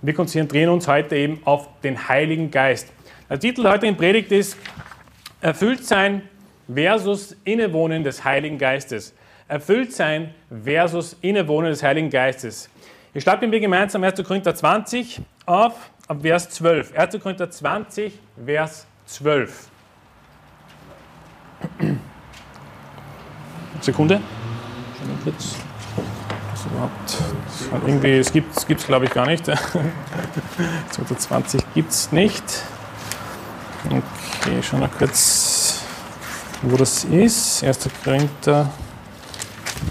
Wir konzentrieren uns heute eben auf den Heiligen Geist. Der Titel der heutigen Predigt ist Erfüllt sein versus Innewohnen des Heiligen Geistes. Erfüllt sein versus Innewohnen des Heiligen Geistes. Ich schlage mit mir gemeinsam 1. Korinther 20 auf, ab Vers 12. 1. Korinther 20, Vers 12. Sekunde. Schon mal kurz. Das überhaupt, irgendwie, es gibt es, gibt's, glaube ich, gar nicht. 2020 gibt es nicht. Okay, schauen wir kurz, wo das ist. 1. Korinther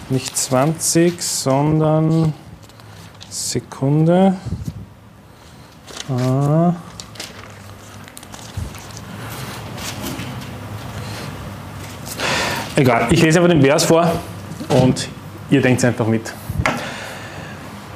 nicht 20, sondern Sekunde. Ah. Egal, ich lese einfach den Vers vor und ihr denkt einfach mit.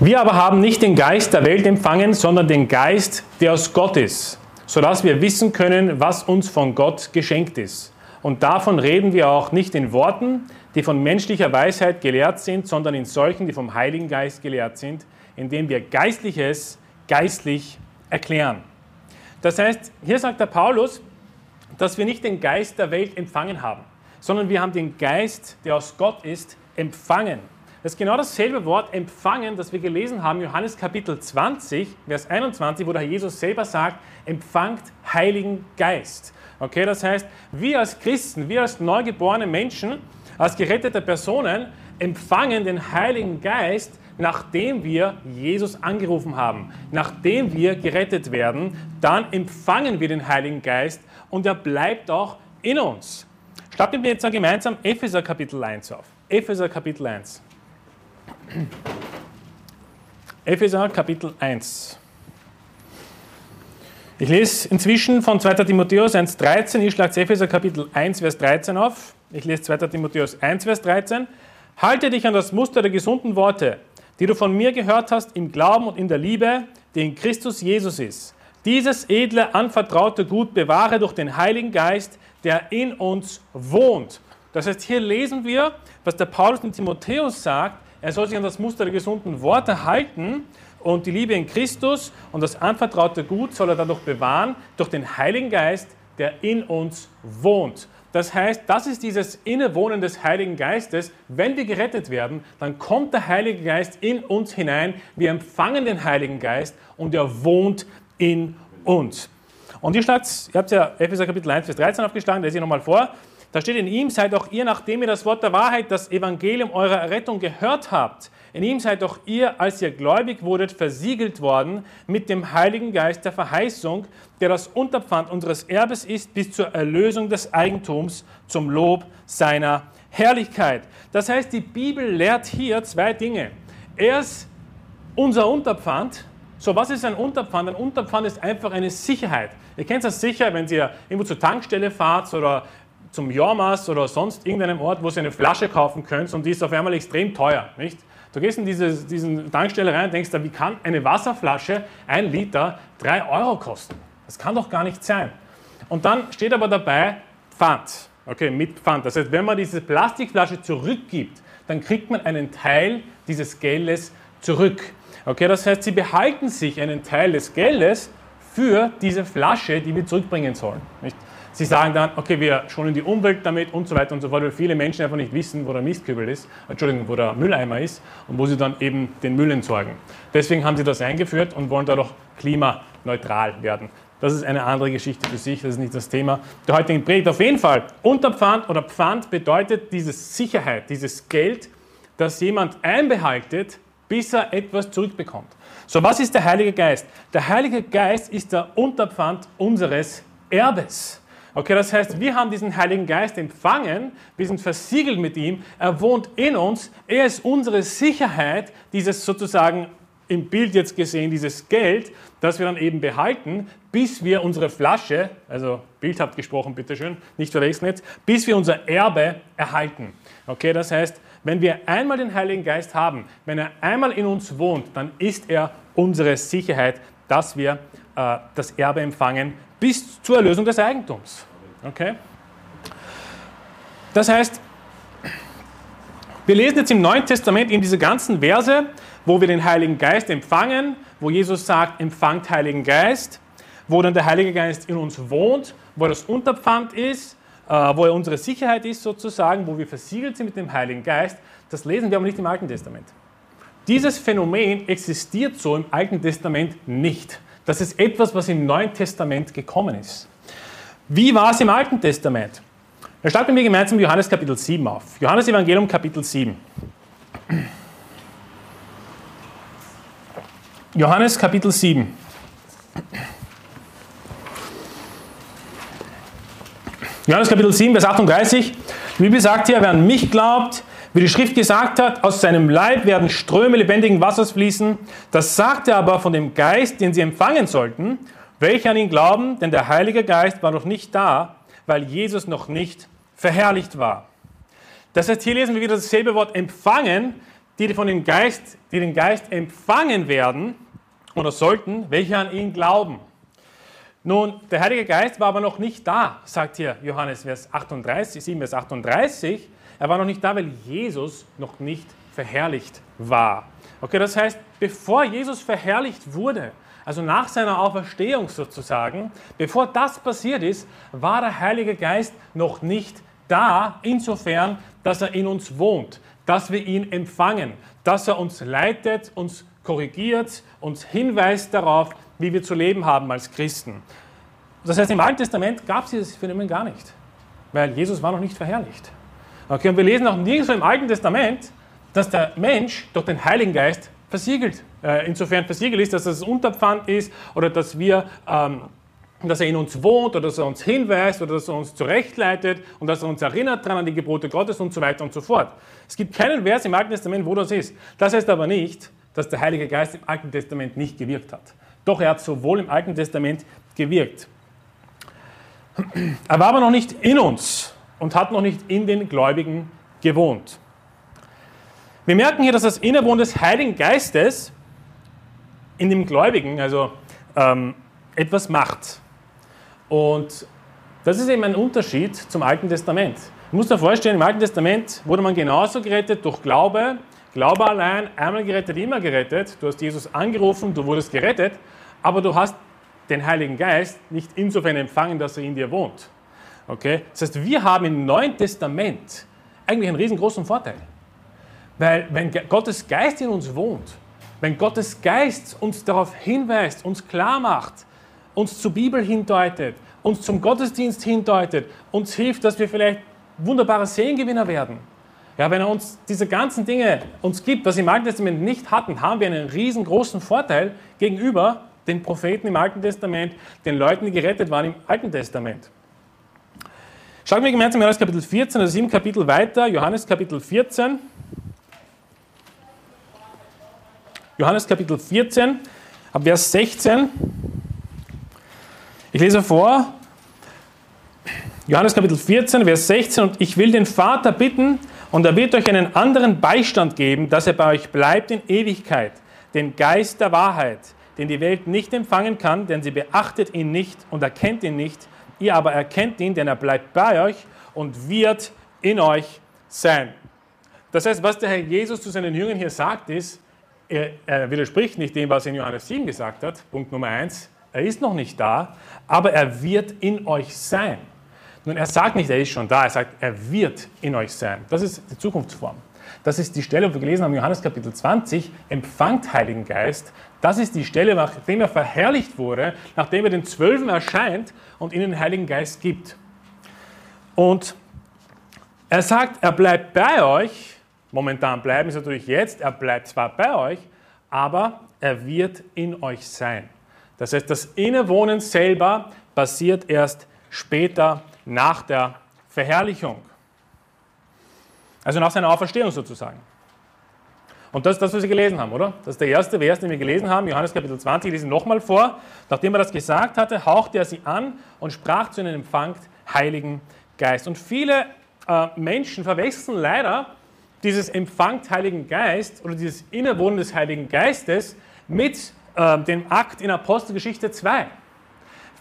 Wir aber haben nicht den Geist der Welt empfangen, sondern den Geist, der aus Gott ist, sodass wir wissen können, was uns von Gott geschenkt ist. Und davon reden wir auch nicht in Worten, die von menschlicher Weisheit gelehrt sind, sondern in solchen, die vom Heiligen Geist gelehrt sind, indem wir Geistliches geistlich erklären. Das heißt, hier sagt der Paulus, dass wir nicht den Geist der Welt empfangen haben sondern wir haben den Geist, der aus Gott ist, empfangen. Das ist genau dasselbe Wort empfangen, das wir gelesen haben, Johannes Kapitel 20, Vers 21, wo der Herr Jesus selber sagt, empfangt Heiligen Geist. Okay, das heißt, wir als Christen, wir als neugeborene Menschen, als gerettete Personen empfangen den Heiligen Geist, nachdem wir Jesus angerufen haben, nachdem wir gerettet werden, dann empfangen wir den Heiligen Geist und er bleibt auch in uns. Schlagt mir jetzt gemeinsam Epheser Kapitel 1 auf. Epheser Kapitel 1. Epheser Kapitel 1. Ich lese inzwischen von 2. Timotheus 1,13. Ich schlage Epheser Kapitel 1, Vers 13 auf. Ich lese 2. Timotheus 1, Vers 13. Halte dich an das Muster der gesunden Worte, die du von mir gehört hast, im Glauben und in der Liebe, die in Christus Jesus ist. Dieses edle, anvertraute Gut bewahre durch den Heiligen Geist, der in uns wohnt. Das heißt, hier lesen wir, was der Paulus in Timotheus sagt. Er soll sich an das Muster der gesunden Worte halten und die Liebe in Christus und das anvertraute Gut soll er dadurch bewahren durch den Heiligen Geist, der in uns wohnt. Das heißt, das ist dieses Innewohnen des Heiligen Geistes. Wenn wir gerettet werden, dann kommt der Heilige Geist in uns hinein. Wir empfangen den Heiligen Geist und er wohnt in uns. Und ihr, schlagt, ihr habt ja Epheser Kapitel 1, Vers 13 aufgeschlagen, lese ich nochmal vor. Da steht, in ihm seid auch ihr, nachdem ihr das Wort der Wahrheit, das Evangelium eurer Errettung gehört habt, in ihm seid auch ihr, als ihr gläubig wurdet, versiegelt worden mit dem Heiligen Geist der Verheißung, der das Unterpfand unseres Erbes ist, bis zur Erlösung des Eigentums zum Lob seiner Herrlichkeit. Das heißt, die Bibel lehrt hier zwei Dinge. Erst unser Unterpfand. So, was ist ein Unterpfand? Ein Unterpfand ist einfach eine Sicherheit. Ihr kennt das sicher, wenn ihr irgendwo zur Tankstelle fahrt oder zum Jormas oder sonst irgendeinem Ort, wo ihr eine Flasche kaufen könnt und die ist auf einmal extrem teuer, nicht? Du gehst in diese diesen Tankstelle rein und denkst, wie kann eine Wasserflasche, ein Liter, drei Euro kosten? Das kann doch gar nicht sein. Und dann steht aber dabei Pfand. Okay, mit Pfand. Das heißt, wenn man diese Plastikflasche zurückgibt, dann kriegt man einen Teil dieses Geldes zurück. Okay, das heißt, sie behalten sich einen Teil des Geldes für diese Flasche, die wir zurückbringen sollen. Nicht? Sie sagen dann, okay, wir schonen die Umwelt damit und so weiter und so fort, weil viele Menschen einfach nicht wissen, wo der Mistkübel ist, Entschuldigung, wo der Mülleimer ist und wo sie dann eben den Müll entsorgen. Deswegen haben sie das eingeführt und wollen dadurch klimaneutral werden. Das ist eine andere Geschichte für sich, das ist nicht das Thema der heutigen Predigt. Auf jeden Fall, Unterpfand oder Pfand bedeutet diese Sicherheit, dieses Geld, das jemand einbehaltet, bis er etwas zurückbekommt. So, was ist der Heilige Geist? Der Heilige Geist ist der Unterpfand unseres Erbes. Okay, das heißt, wir haben diesen Heiligen Geist empfangen, wir sind versiegelt mit ihm, er wohnt in uns, er ist unsere Sicherheit, dieses sozusagen im Bild jetzt gesehen, dieses Geld, das wir dann eben behalten, bis wir unsere Flasche, also bildhaft gesprochen, bitteschön, nicht verwechseln jetzt, bis wir unser Erbe erhalten. Okay, das heißt, wenn wir einmal den Heiligen Geist haben, wenn er einmal in uns wohnt, dann ist er unsere Sicherheit, dass wir äh, das Erbe empfangen bis zur Erlösung des Eigentums. Okay? Das heißt, wir lesen jetzt im Neuen Testament eben diese ganzen Verse, wo wir den Heiligen Geist empfangen, wo Jesus sagt, empfangt Heiligen Geist, wo dann der Heilige Geist in uns wohnt, wo das Unterpfand ist, äh, wo er unsere Sicherheit ist sozusagen, wo wir versiegelt sind mit dem Heiligen Geist, das lesen wir aber nicht im Alten Testament. Dieses Phänomen existiert so im Alten Testament nicht. Das ist etwas, was im Neuen Testament gekommen ist. Wie war es im Alten Testament? Wir starten wir gemeinsam Johannes Kapitel 7 auf. Johannes Evangelium Kapitel 7. Johannes Kapitel 7. Johannes Kapitel 7, Vers 38. Die Bibel sagt hier, wer an mich glaubt, wie die Schrift gesagt hat, aus seinem Leib werden Ströme lebendigen Wassers fließen. Das sagt er aber von dem Geist, den sie empfangen sollten, welche an ihn glauben, denn der Heilige Geist war noch nicht da, weil Jesus noch nicht verherrlicht war. Das heißt, hier lesen wir wieder dasselbe Wort empfangen, die von dem Geist, die den Geist empfangen werden oder sollten, welche an ihn glauben. Nun, der Heilige Geist war aber noch nicht da, sagt hier Johannes Vers 38, 7 Vers 38. Er war noch nicht da, weil Jesus noch nicht verherrlicht war. Okay, das heißt, bevor Jesus verherrlicht wurde, also nach seiner Auferstehung sozusagen, bevor das passiert ist, war der Heilige Geist noch nicht da, insofern, dass er in uns wohnt, dass wir ihn empfangen, dass er uns leitet, uns korrigiert, uns hinweist darauf, wie wir zu leben haben als Christen. Das heißt, im Alten Testament gab es dieses Phänomen gar nicht, weil Jesus war noch nicht verherrlicht. Okay, und wir lesen auch nirgendwo im Alten Testament, dass der Mensch durch den Heiligen Geist versiegelt. Äh, insofern versiegelt ist, dass es Unterpfand ist oder dass wir, ähm, dass er in uns wohnt oder dass er uns hinweist oder dass er uns zurechtleitet und dass er uns erinnert daran an die Gebote Gottes und so weiter und so fort. Es gibt keinen Vers im Alten Testament, wo das ist. Das heißt aber nicht, dass der Heilige Geist im Alten Testament nicht gewirkt hat. Doch er hat sowohl im Alten Testament gewirkt. Er war aber noch nicht in uns und hat noch nicht in den Gläubigen gewohnt. Wir merken hier, dass das Innewohnen des Heiligen Geistes in dem Gläubigen also ähm, etwas macht. Und das ist eben ein Unterschied zum Alten Testament. Du musst dir vorstellen, im Alten Testament wurde man genauso gerettet durch Glaube. Glaube allein, einmal gerettet, immer gerettet. Du hast Jesus angerufen, du wurdest gerettet, aber du hast den Heiligen Geist nicht insofern empfangen, dass er in dir wohnt. Okay? Das heißt, wir haben im Neuen Testament eigentlich einen riesengroßen Vorteil. Weil wenn Gottes Geist in uns wohnt, wenn Gottes Geist uns darauf hinweist, uns klar macht, uns zur Bibel hindeutet, uns zum Gottesdienst hindeutet, uns hilft, dass wir vielleicht wunderbare Seelengewinner werden. Ja, wenn er uns diese ganzen Dinge uns gibt, was wir im Alten Testament nicht hatten, haben wir einen riesengroßen Vorteil gegenüber den Propheten im Alten Testament, den Leuten, die gerettet waren im Alten Testament. Schauen wir gemeinsam Johannes Kapitel 14, also sieben Kapitel weiter, Johannes Kapitel 14. Johannes Kapitel 14, ab Vers 16. Ich lese vor, Johannes Kapitel 14, Vers 16, und ich will den Vater bitten, und er wird euch einen anderen Beistand geben, dass er bei euch bleibt in Ewigkeit, den Geist der Wahrheit, den die Welt nicht empfangen kann, denn sie beachtet ihn nicht und erkennt ihn nicht, Ihr aber erkennt ihn, denn er bleibt bei euch und wird in euch sein. Das heißt, was der Herr Jesus zu seinen Jüngern hier sagt, ist, er, er widerspricht nicht dem, was er in Johannes 7 gesagt hat. Punkt Nummer 1. Er ist noch nicht da, aber er wird in euch sein. Nun, er sagt nicht, er ist schon da, er sagt, er wird in euch sein. Das ist die Zukunftsform. Das ist die Stelle, wo wir gelesen haben, Johannes Kapitel 20, empfangt Heiligen Geist. Das ist die Stelle, nachdem er verherrlicht wurde, nachdem er den Zwölfen erscheint und ihnen den Heiligen Geist gibt. Und er sagt, er bleibt bei euch. Momentan bleiben ist natürlich jetzt, er bleibt zwar bei euch, aber er wird in euch sein. Das heißt, das Innewohnen selber passiert erst später nach der Verherrlichung. Also nach seiner Auferstehung sozusagen. Und das ist das, was wir gelesen haben, oder? Das ist der erste Vers, den wir gelesen haben, Johannes Kapitel 20, ich lese ihn nochmal vor. Nachdem er das gesagt hatte, hauchte er sie an und sprach zu ihnen, empfangt Heiligen Geist. Und viele äh, Menschen verwechseln leider dieses empfangt Heiligen Geist oder dieses Innewohnen des Heiligen Geistes mit äh, dem Akt in Apostelgeschichte 2.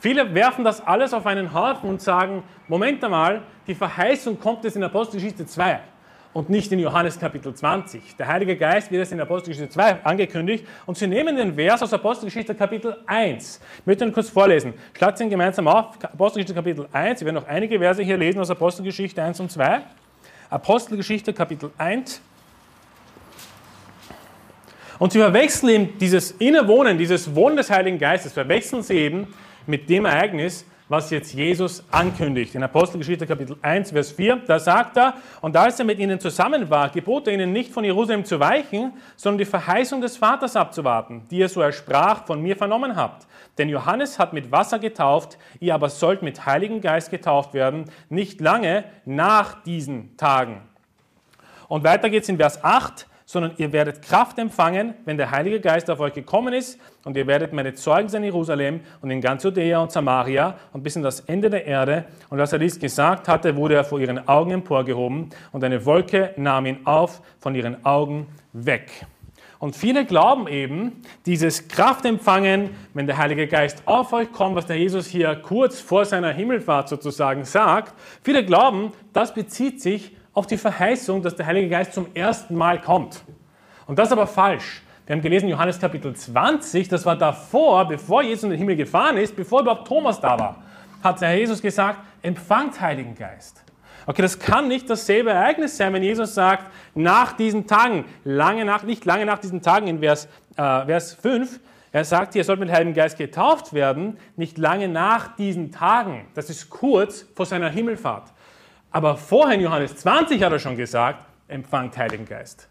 Viele werfen das alles auf einen Haufen und sagen, Moment einmal, die Verheißung kommt jetzt in Apostelgeschichte 2. und nicht in Johannes Kapitel 20. Der Heilige Geist wird es in Apostelgeschichte 2 angekündigt und sie nehmen den Vers aus Apostelgeschichte Kapitel 1. Ich möchte ihn kurz vorlesen. Schlagt ihn gemeinsam auf, Apostelgeschichte Kapitel 1. Wir werden noch einige Verse hier lesen aus Apostelgeschichte 1 und 2. Apostelgeschichte Kapitel 1. Und sie verwechseln eben dieses Innewohnen, dieses Wohnen des Heiligen Geistes, verwechseln sie eben mit dem Ereignis, was jetzt Jesus ankündigt. In Apostelgeschichte Kapitel 1, Vers 4, da sagt er, und als er mit ihnen zusammen war, gebot er ihnen nicht von Jerusalem zu weichen, sondern die Verheißung des Vaters abzuwarten, die ihr so ersprach, von mir vernommen habt. Denn Johannes hat mit Wasser getauft, ihr aber sollt mit Heiligen Geist getauft werden, nicht lange nach diesen Tagen. Und weiter geht es in Vers 8, sondern ihr werdet Kraft empfangen, wenn der Heilige Geist auf euch gekommen ist, und ihr werdet meine Zeugen sein in Jerusalem und in ganz Judäa und Samaria und bis an das Ende der Erde. Und als er dies gesagt hatte, wurde er vor ihren Augen emporgehoben, und eine Wolke nahm ihn auf von ihren Augen weg. Und viele glauben eben, dieses Kraftempfangen, wenn der Heilige Geist auf euch kommt, was der Jesus hier kurz vor seiner Himmelfahrt sozusagen sagt, viele glauben, das bezieht sich auf die Verheißung, dass der Heilige Geist zum ersten Mal kommt. Und das ist aber falsch. Wir haben gelesen Johannes Kapitel 20, das war davor, bevor Jesus in den Himmel gefahren ist, bevor überhaupt Thomas da war, hat der Jesus gesagt, empfangt Heiligen Geist. Okay, das kann nicht dasselbe Ereignis sein, wenn Jesus sagt, nach diesen Tagen, lange nach, nicht lange nach diesen Tagen in Vers, äh, Vers 5, er sagt, ihr sollt mit Heiligen Geist getauft werden, nicht lange nach diesen Tagen. Das ist kurz vor seiner Himmelfahrt. Aber vorher in Johannes 20 hat er schon gesagt, empfangt Heiligen Geist.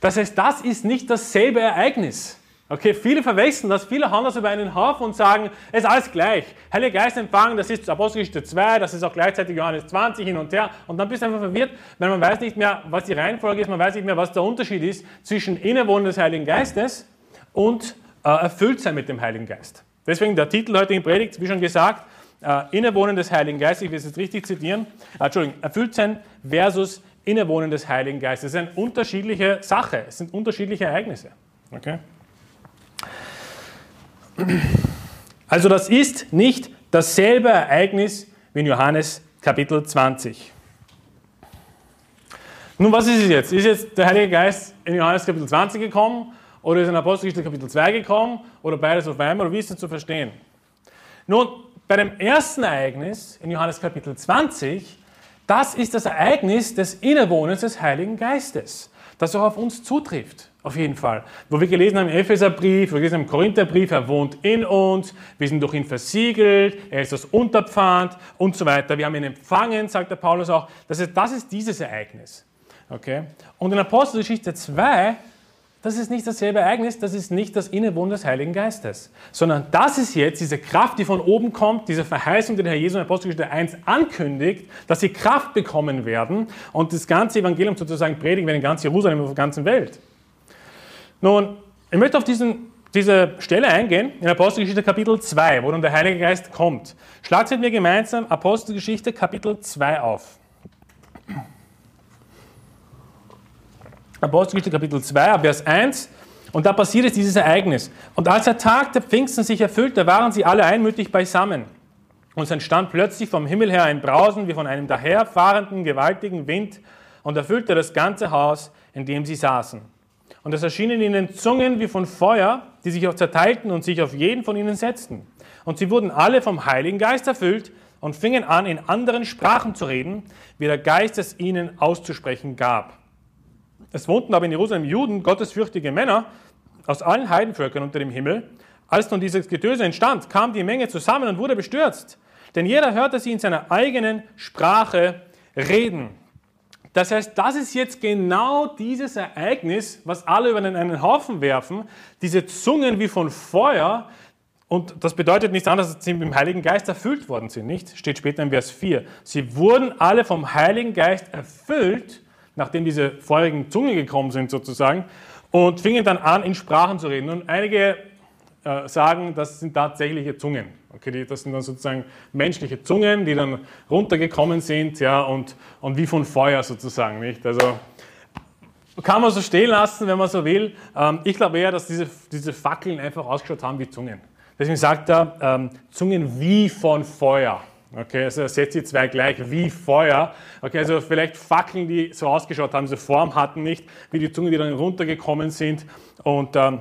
Das heißt, das ist nicht dasselbe Ereignis. Okay, viele verwechseln das, viele haben das über einen Haufen und sagen, es ist alles gleich. Heiliger Geist empfangen, das ist Apostelgeschichte 2, das ist auch gleichzeitig Johannes 20 hin und her. Und dann bist du einfach verwirrt, weil man weiß nicht mehr, was die Reihenfolge ist, man weiß nicht mehr, was der Unterschied ist zwischen Innewohnen des Heiligen Geistes und äh, erfüllt sein mit dem Heiligen Geist. Deswegen der Titel heutigen Predigt, wie schon gesagt, Innewohnen des Heiligen Geistes, ich will es jetzt richtig zitieren, äh, Entschuldigung, erfüllt sein versus Innewohnen des Heiligen Geistes. Das ist eine unterschiedliche Sache, es sind unterschiedliche Ereignisse. Okay? Also das ist nicht dasselbe Ereignis wie in Johannes Kapitel 20. Nun, was ist es jetzt? Ist jetzt der Heilige Geist in Johannes Kapitel 20 gekommen oder ist in Apostelgeschichte Kapitel 2 gekommen oder beides auf einmal oder wie ist das zu verstehen? Nun, bei dem ersten Ereignis in Johannes Kapitel 20, das ist das Ereignis des Innewohnens des Heiligen Geistes, das auch auf uns zutrifft, auf jeden Fall. Wo wir gelesen haben im Epheserbrief, wir gelesen haben im Korintherbrief, er wohnt in uns, wir sind durch ihn versiegelt, er ist das Unterpfand und so weiter. Wir haben ihn empfangen, sagt der Paulus auch. Das ist, das ist dieses Ereignis. Okay? Und in Apostelgeschichte 2 das ist nicht dasselbe Ereignis, das ist nicht das Innewohnen des Heiligen Geistes, sondern das ist jetzt diese Kraft, die von oben kommt, diese Verheißung, die der Herr Jesus in Apostelgeschichte 1 ankündigt, dass sie Kraft bekommen werden und das ganze Evangelium sozusagen predigen werden in ganz Jerusalem und auf der ganzen Welt. Nun, ich möchte auf diesen, diese Stelle eingehen, in Apostelgeschichte Kapitel 2, wo dann der Heilige Geist kommt. Schlagt mit mir gemeinsam Apostelgeschichte Kapitel 2 auf. Apostelgeschichte Kapitel 2, Vers 1. Und da passiert jetzt dieses Ereignis. Und als der Tag der Pfingsten sich erfüllte, waren sie alle einmütig beisammen. Und es entstand plötzlich vom Himmel her ein Brausen wie von einem daherfahrenden, gewaltigen Wind und erfüllte das ganze Haus, in dem sie saßen. Und es erschienen ihnen Zungen wie von Feuer, die sich auch zerteilten und sich auf jeden von ihnen setzten. Und sie wurden alle vom Heiligen Geist erfüllt und fingen an, in anderen Sprachen zu reden, wie der Geist es ihnen auszusprechen gab. Es wohnten aber in Jerusalem Juden, gottesfürchtige Männer aus allen Heidenvölkern unter dem Himmel. Als nun dieses Getöse entstand, kam die Menge zusammen und wurde bestürzt. Denn jeder hörte sie in seiner eigenen Sprache reden. Das heißt, das ist jetzt genau dieses Ereignis, was alle über einen Haufen werfen. Diese Zungen wie von Feuer. Und das bedeutet nichts anderes, als dass sie mit dem Heiligen Geist erfüllt worden sind, nicht? Steht später in Vers 4. Sie wurden alle vom Heiligen Geist erfüllt nachdem diese feurigen Zungen gekommen sind sozusagen, und fingen dann an, in Sprachen zu reden. Und einige äh, sagen, das sind tatsächliche Zungen. Okay, das sind dann sozusagen menschliche Zungen, die dann runtergekommen sind, ja, und, und wie von Feuer sozusagen, nicht? Also kann man so stehen lassen, wenn man so will. Ähm, ich glaube eher, dass diese, diese Fackeln einfach ausgeschaut haben wie Zungen. Deswegen sagt er, ähm, Zungen wie von Feuer. Okay, also setzt die zwei gleich wie Feuer. Okay, also vielleicht Fackeln, die so ausgeschaut haben, so Form hatten nicht, wie die Zungen, die dann runtergekommen sind und ähm,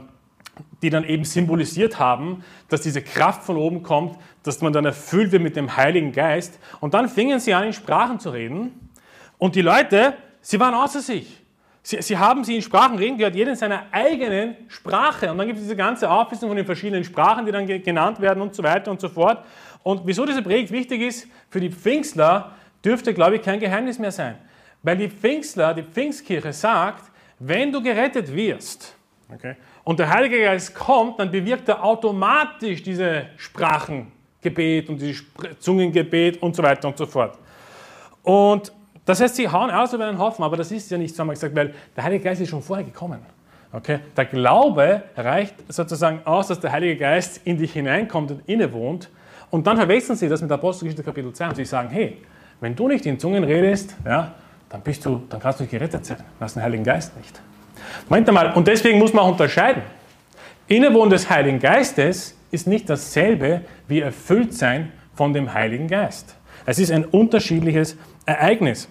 die dann eben symbolisiert haben, dass diese Kraft von oben kommt, dass man dann erfüllt wird mit dem Heiligen Geist. Und dann fingen sie an, in Sprachen zu reden. Und die Leute, sie waren außer sich. Sie, sie haben sie in Sprachen reden gehört, jeder in seiner eigenen Sprache. Und dann gibt es diese ganze Auflistung von den verschiedenen Sprachen, die dann genannt werden und so weiter und so fort. Und wieso diese Predigt wichtig ist, für die Pfingstler dürfte, glaube ich, kein Geheimnis mehr sein. Weil die Pfingstler, die Pfingstkirche sagt, wenn du gerettet wirst okay, und der Heilige Geist kommt, dann bewirkt er automatisch diese Sprachengebet und dieses Zungengebet und so weiter und so fort. Und das heißt, sie hauen aus über einen Haufen, aber das ist ja nicht so, wir gesagt, weil der Heilige Geist ist schon vorher gekommen. Okay? Der Glaube reicht sozusagen aus, dass der Heilige Geist in dich hineinkommt und innewohnt. Und dann verwechseln sie das mit Apostelgeschichte Kapitel 2 und sie sagen, hey, wenn du nicht in Zungen redest, ja, dann, bist du, dann kannst du nicht gerettet sein. Du hast den Heiligen Geist nicht. Moment einmal, und deswegen muss man auch unterscheiden. Innewohnen des Heiligen Geistes ist nicht dasselbe wie erfüllt sein von dem Heiligen Geist. Es ist ein unterschiedliches Ereignis.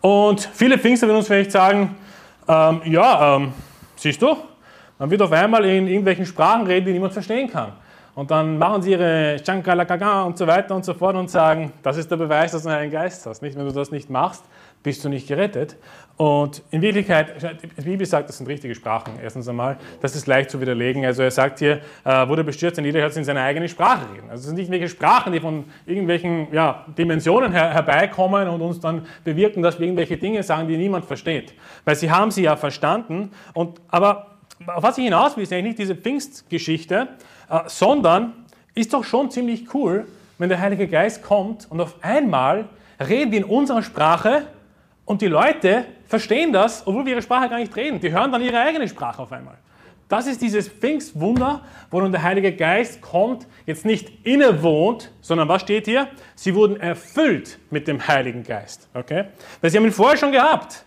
Und viele Pfingster werden uns vielleicht sagen, ähm, ja, ähm, siehst du, man wird auf einmal in irgendwelchen Sprachen reden, die niemand verstehen kann. Und dann machen sie ihre Chankalakaga und so weiter und so fort und sagen, das ist der Beweis, dass du einen Geist hast. Nicht? Wenn du das nicht machst, bist du nicht gerettet. Und in Wirklichkeit, die Bibel sagt, das sind richtige Sprachen, erstens einmal. Das ist leicht zu widerlegen. Also er sagt hier, äh, wurde bestürzt und jeder hört es in seiner eigenen Sprache reden. Also es sind nicht irgendwelche Sprachen, die von irgendwelchen ja, Dimensionen her, herbeikommen und uns dann bewirken, dass wir irgendwelche Dinge sagen, die niemand versteht. Weil sie haben sie ja verstanden. Und, aber auf was ich hinaus will, ist eigentlich nicht diese Pfingstgeschichte, sondern ist doch schon ziemlich cool, wenn der Heilige Geist kommt und auf einmal reden die in unserer Sprache und die Leute verstehen das, obwohl wir ihre Sprache gar nicht reden. Die hören dann ihre eigene Sprache auf einmal. Das ist dieses Pfingstwunder, wo nun der Heilige Geist kommt, jetzt nicht innewohnt, sondern was steht hier? Sie wurden erfüllt mit dem Heiligen Geist. Okay? Sie haben ihn vorher schon gehabt.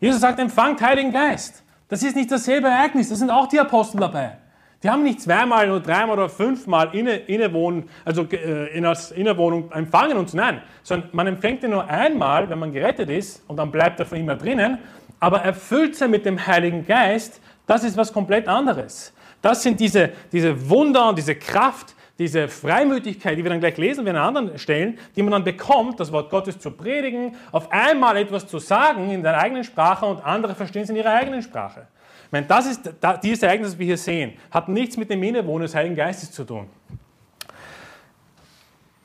Jesus sagt, empfangt Heiligen Geist. Das ist nicht dasselbe Ereignis, da sind auch die Apostel dabei. Die haben nicht zweimal oder dreimal oder fünfmal inne, innewohnen, also äh, in als Innewohnung empfangen und nein, sondern man empfängt ihn nur einmal, wenn man gerettet ist und dann bleibt er für immer drinnen, aber erfüllt sein mit dem Heiligen Geist, das ist was komplett anderes. Das sind diese, diese Wunder und diese Kraft, diese Freimütigkeit, die wir dann gleich lesen werden an anderen Stellen, die man dann bekommt, das Wort Gottes zu predigen, auf einmal etwas zu sagen in der eigenen Sprache und andere verstehen es in ihrer eigenen Sprache. Ich meine, das ist, dieses Ereignis, das wir hier sehen, hat nichts mit dem Innewohnen des Heiligen Geistes zu tun.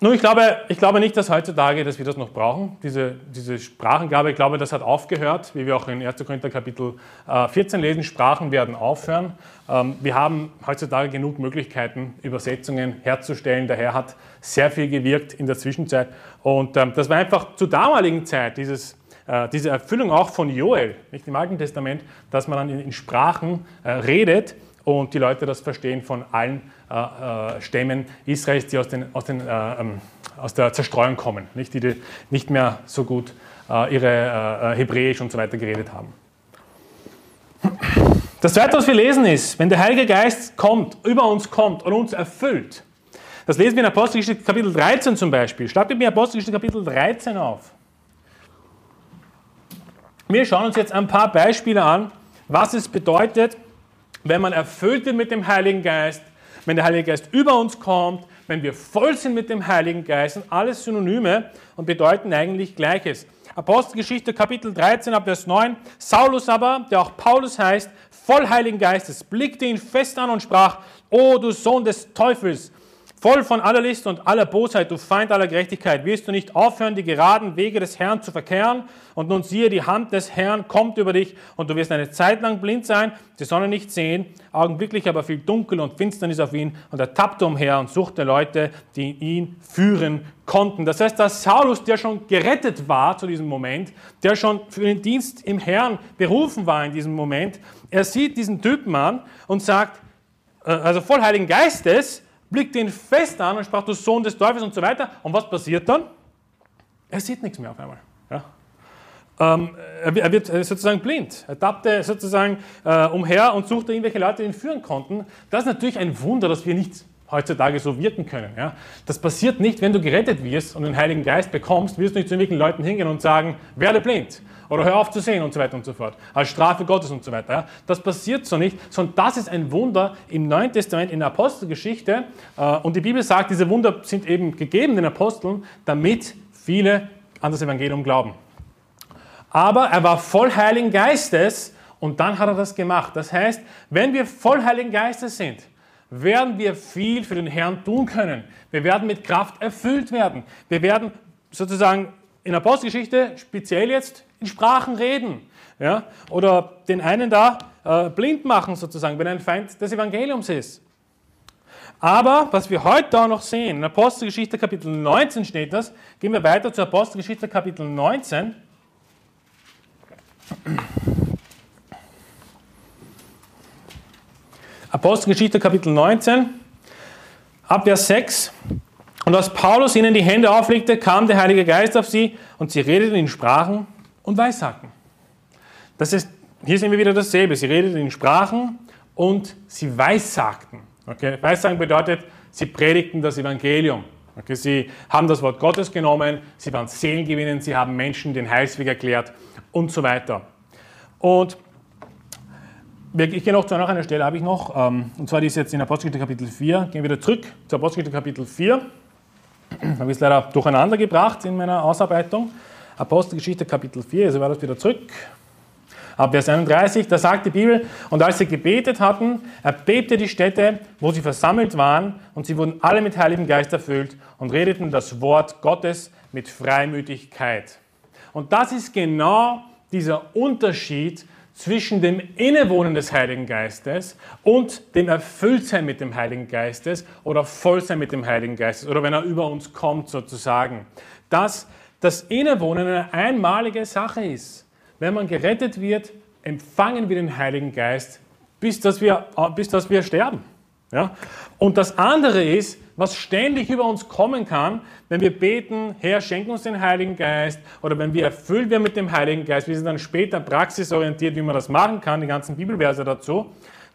Nun, ich glaube, ich glaube nicht, dass heutzutage, dass wir das noch brauchen, diese, diese Sprachengabe. Ich glaube, das hat aufgehört, wie wir auch in 1. Korinther Kapitel 14 äh, lesen, Sprachen werden aufhören. Ähm, wir haben heutzutage genug Möglichkeiten, Übersetzungen herzustellen. Der Herr hat sehr viel gewirkt in der Zwischenzeit. Und ähm, das war einfach zur damaligen Zeit, dieses diese Erfüllung auch von Joel, nicht im Alten Testament, dass man dann in, Sprachen äh, redet und die Leute das verstehen von allen äh, Stämmen Israels, die aus, den, aus, den, ähm, aus der Zerstreuung kommen, nicht, die nicht mehr so gut ihre Hebräisch und so weiter geredet haben. Das zweite, was wir lesen, ist, wenn der Heilige Geist kommt, über uns kommt und uns erfüllt. Das lesen wir in Apostelgeschichte Kapitel 13 zum Beispiel. Schlagt mir Apostelgeschichte Kapitel 13 auf. Wir schauen uns jetzt ein paar Beispiele an, was es bedeutet, wenn man erfüllt wird mit dem Heiligen Geist, wenn der Heilige Geist über uns kommt, wenn wir voll sind mit dem Heiligen Geist, sind alles Synonyme und bedeuten eigentlich Gleiches. Apostelgeschichte Kapitel 13 ab Vers 9. Saulus aber, der auch Paulus heißt, voll Heiligen Geistes, blickte ihn fest an und sprach, O du Sohn des Teufels, Voll von aller List und aller Bosheit, du Feind aller Gerechtigkeit, wirst du nicht aufhören, die geraden Wege des Herrn zu verkehren? Und nun siehe, die Hand des Herrn kommt über dich und du wirst eine Zeit lang blind sein, die Sonne nicht sehen, augenblicklich aber viel Dunkel und Finsternis auf ihn und er tappte umher und suchte Leute, die ihn führen konnten. Das heißt, dass Saulus, der schon gerettet war zu diesem Moment, der schon für den Dienst im Herrn berufen war in diesem Moment, er sieht diesen Typen an und sagt, äh, also voll Heiligen Geistes, blickte ihn fest an und sprach, du Sohn des Teufels und so weiter. Und was passiert dann? Er sieht nichts mehr auf einmal. Ja? Ähm, er wird sozusagen blind. Er tappte sozusagen äh, umher und suchte irgendwelche Leute, die ihn führen konnten. Das ist natürlich ein Wunder, das wir nicht heutzutage so wirken können. Ja? Das passiert nicht, wenn du gerettet wirst und den Heiligen Geist bekommst, wirst du nicht zu irgendwelchen Leuten hingehen und sagen, werde blind oder hör auf zu sehen und so weiter und so fort. Als Strafe Gottes und so weiter. Das passiert so nicht, sondern das ist ein Wunder im Neuen Testament, in der Apostelgeschichte. Äh, und die Bibel sagt, diese Wunder sind eben gegeben den Aposteln, damit viele an das Evangelium glauben. Aber er war voll Heiligen Geistes und dann hat er das gemacht. Das heißt, wenn wir voll Heiligen Geistes sind, werden wir viel für den Herrn tun können. Wir werden mit Kraft erfüllt werden. Wir werden sozusagen in der Apostelgeschichte speziell jetzt in Sprachen reden. Ja? Oder den einen da äh, blind machen sozusagen, wenn ein Feind des Evangeliums ist. Aber was wir heute auch noch sehen, in Apostelgeschichte Kapitel 19 steht das, gehen wir weiter zur Apostelgeschichte Kapitel 19. Apostelgeschichte Kapitel 19, Abvers 6. Und als Paulus ihnen die Hände auflegte, kam der Heilige Geist auf sie und sie redeten in Sprachen und Weissagten. Das ist, hier sehen wir wieder dasselbe. Sie redeten in Sprachen und sie weissagten. Okay? Weissagen bedeutet, sie predigten das Evangelium. Okay? Sie haben das Wort Gottes genommen, sie waren Seelengewinnend, sie haben Menschen den Heilsweg erklärt und so weiter. Und ich gehe noch zu noch einer Stelle, habe ich noch, ähm, und zwar die ist jetzt in Apostelgeschichte Kapitel 4. Gehen wir wieder zurück zu Apostelgeschichte Kapitel 4. Habe ich es leider durcheinander gebracht in meiner Ausarbeitung. Apostelgeschichte Kapitel 4, also war das wieder zurück. Ab Vers 31, da sagt die Bibel, und als sie gebetet hatten, erbebte die Stätte, wo sie versammelt waren, und sie wurden alle mit Heiligem Geist erfüllt und redeten das Wort Gottes mit Freimütigkeit. Und das ist genau dieser Unterschied zwischen dem Innewohnen des Heiligen Geistes und dem Erfülltsein mit dem Heiligen Geistes oder Vollsein mit dem Heiligen Geistes oder wenn er über uns kommt sozusagen. Dass das Innewohnen eine einmalige Sache ist. Wenn man gerettet wird, empfangen wir den Heiligen Geist, bis dass wir, bis dass wir sterben. Ja? Und das andere ist, was ständig über uns kommen kann, wenn wir beten, Herr, schenk uns den Heiligen Geist, oder wenn wir erfüllt werden mit dem Heiligen Geist, wir sind dann später praxisorientiert, wie man das machen kann, die ganzen Bibelverse dazu.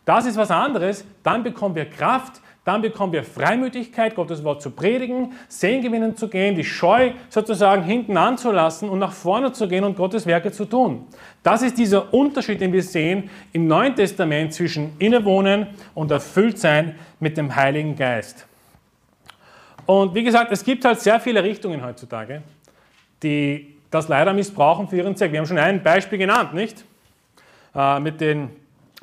Das ist was anderes, dann bekommen wir Kraft, dann bekommen wir Freimütigkeit, Gottes Wort zu predigen, Sehen gewinnen zu gehen, die Scheu sozusagen hinten anzulassen und nach vorne zu gehen und Gottes Werke zu tun. Das ist dieser Unterschied, den wir sehen im Neuen Testament zwischen Innewohnen und Erfülltsein mit dem Heiligen Geist. Und wie gesagt, es gibt halt sehr viele Richtungen heutzutage, die das leider missbrauchen für ihren Zweck. Wir haben schon ein Beispiel genannt, nicht? Äh, mit, den,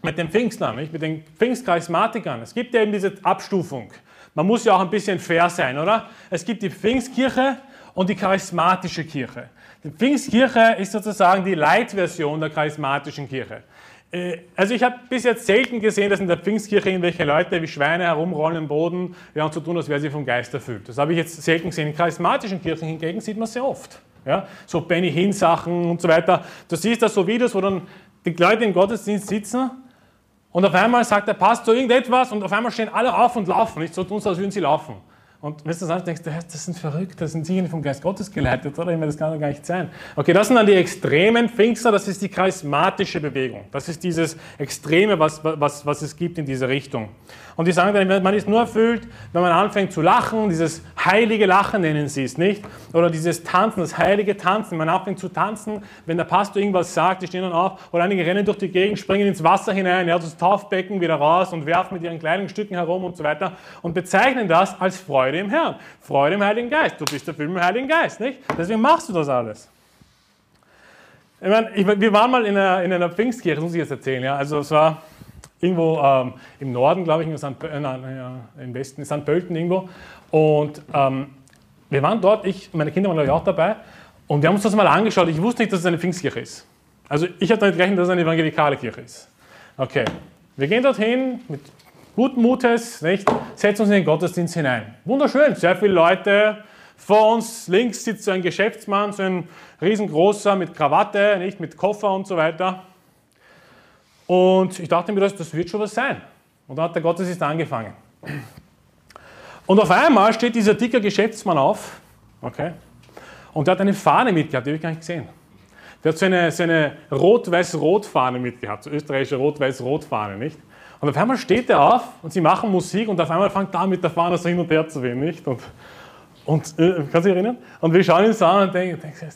mit den Pfingstlern, nicht? mit den Pfingstcharismatikern. Es gibt ja eben diese Abstufung. Man muss ja auch ein bisschen fair sein, oder? Es gibt die Pfingstkirche und die charismatische Kirche. Die Pfingstkirche ist sozusagen die Leitversion der charismatischen Kirche. Äh, also ich habe bis jetzt selten gesehen, dass in der Pfingstkirche irgendwelche Leute wie Schweine herumrollen im Boden ja, und so tun, als wäre sie vom Geist erfüllt. Das habe ich jetzt selten gesehen. In charismatischen Kirchen hingegen sieht man sehr oft. Ja? So Benny Hinn Sachen und so weiter. Du siehst da so Videos, wo dann die Leute im Gottesdienst sitzen und auf einmal sagt der Pastor irgendetwas und auf einmal stehen alle auf und laufen. Nicht so tun, als würden sie laufen. Und wenn du das denkst das sind verrückt, das sind sicher vom Geist Gottes geleitet, oder? Ich meine, das kann doch gar nicht sein. Okay, das sind dann die extremen Pfingster, das ist die charismatische Bewegung. Das ist dieses Extreme, was, was, was es gibt in dieser Richtung. Und die sagen dann, man ist nur erfüllt, wenn man anfängt zu lachen, dieses heilige Lachen nennen sie es nicht, oder dieses Tanzen, das heilige Tanzen, man anfängt zu tanzen, wenn der Pastor irgendwas sagt, die stehen dann auf, oder einige rennen durch die Gegend, springen ins Wasser hinein, ja, das Taufbecken wieder raus und werfen mit ihren Kleidungsstücken herum und so weiter und bezeichnen das als Freude im Herrn, Freude im Heiligen Geist. Du bist erfüllt mit dem Heiligen Geist, nicht? Deswegen machst du das alles. Ich meine, ich, wir waren mal in einer, in einer Pfingstkirche, das muss ich jetzt erzählen, ja, also es war irgendwo ähm, im Norden, glaube ich, in, St. Äh, im Westen, in St. Pölten irgendwo. Und ähm, wir waren dort, ich, meine Kinder waren auch dabei, und wir haben uns das mal angeschaut. Ich wusste nicht, dass es eine Pfingstkirche ist. Also ich habe damit gerechnet, dass es eine evangelikale Kirche ist. Okay, wir gehen dorthin mit guten Mutes, nicht? setzen uns in den Gottesdienst hinein. Wunderschön, sehr viele Leute. Vor uns links sitzt so ein Geschäftsmann, so ein riesengroßer mit Krawatte, nicht mit Koffer und so weiter. Und ich dachte mir, das, wird schon was sein. Und dann hat der Gottesdienst angefangen. Und auf einmal steht dieser dicke Geschäftsmann auf, okay, und der hat eine Fahne mitgehabt, die habe ich gar nicht gesehen. Der hat so eine, so eine Rot-Weiß-Rot-Fahne mitgehabt, so österreichische Rot-Weiß-Rot-Fahne, nicht? Und auf einmal steht er auf und sie machen Musik und auf einmal fängt da mit der Fahne so hin und her zu wehen, nicht? Und, und äh, kannst du dich erinnern? Und wir schauen ihn so an und denken, denken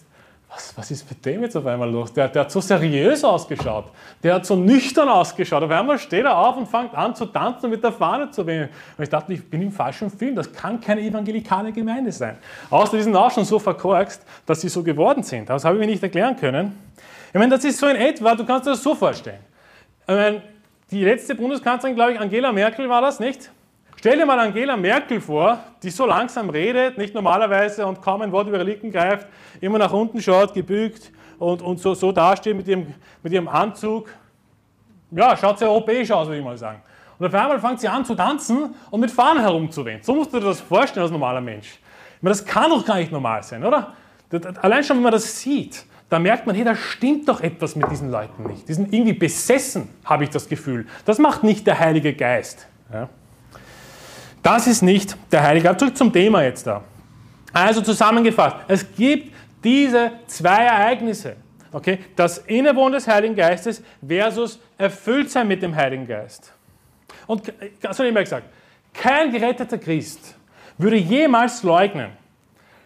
was, was ist mit dem jetzt auf einmal los? Der, der hat so seriös ausgeschaut, der hat so nüchtern ausgeschaut. Auf einmal steht er auf und fängt an zu tanzen und mit der Fahne zu wehen. Und ich dachte, ich bin im falschen Film, das kann keine evangelikale Gemeinde sein. Außer die sind auch schon so verkorkst, dass sie so geworden sind. Das habe ich mir nicht erklären können. Ich meine, das ist so in etwa, du kannst dir das so vorstellen. Ich meine, die letzte Bundeskanzlerin, glaube ich, Angela Merkel war das, nicht? Stell dir mal Angela Merkel vor, die so langsam redet, nicht normalerweise und kaum ein Wort über Lippen greift, immer nach unten schaut, gebückt und, und so, so dasteht mit ihrem, mit ihrem Anzug. Ja, schaut sehr europäisch aus, würde ich mal sagen. Und auf einmal fängt sie an zu tanzen und mit Fahnen herumzuwehen. So musst du dir das vorstellen als normaler Mensch. Ich meine, das kann doch gar nicht normal sein, oder? Allein schon, wenn man das sieht, da merkt man, hey, da stimmt doch etwas mit diesen Leuten nicht. Die sind irgendwie besessen, habe ich das Gefühl. Das macht nicht der Heilige Geist. Ja. Das ist nicht der Heilige Geist. Zurück zum Thema jetzt da. Also zusammengefasst, es gibt diese zwei Ereignisse. Okay? Das Innewohnen des Heiligen Geistes versus Erfülltsein mit dem Heiligen Geist. Und ganz immer gesagt, kein geretteter Christ würde jemals leugnen,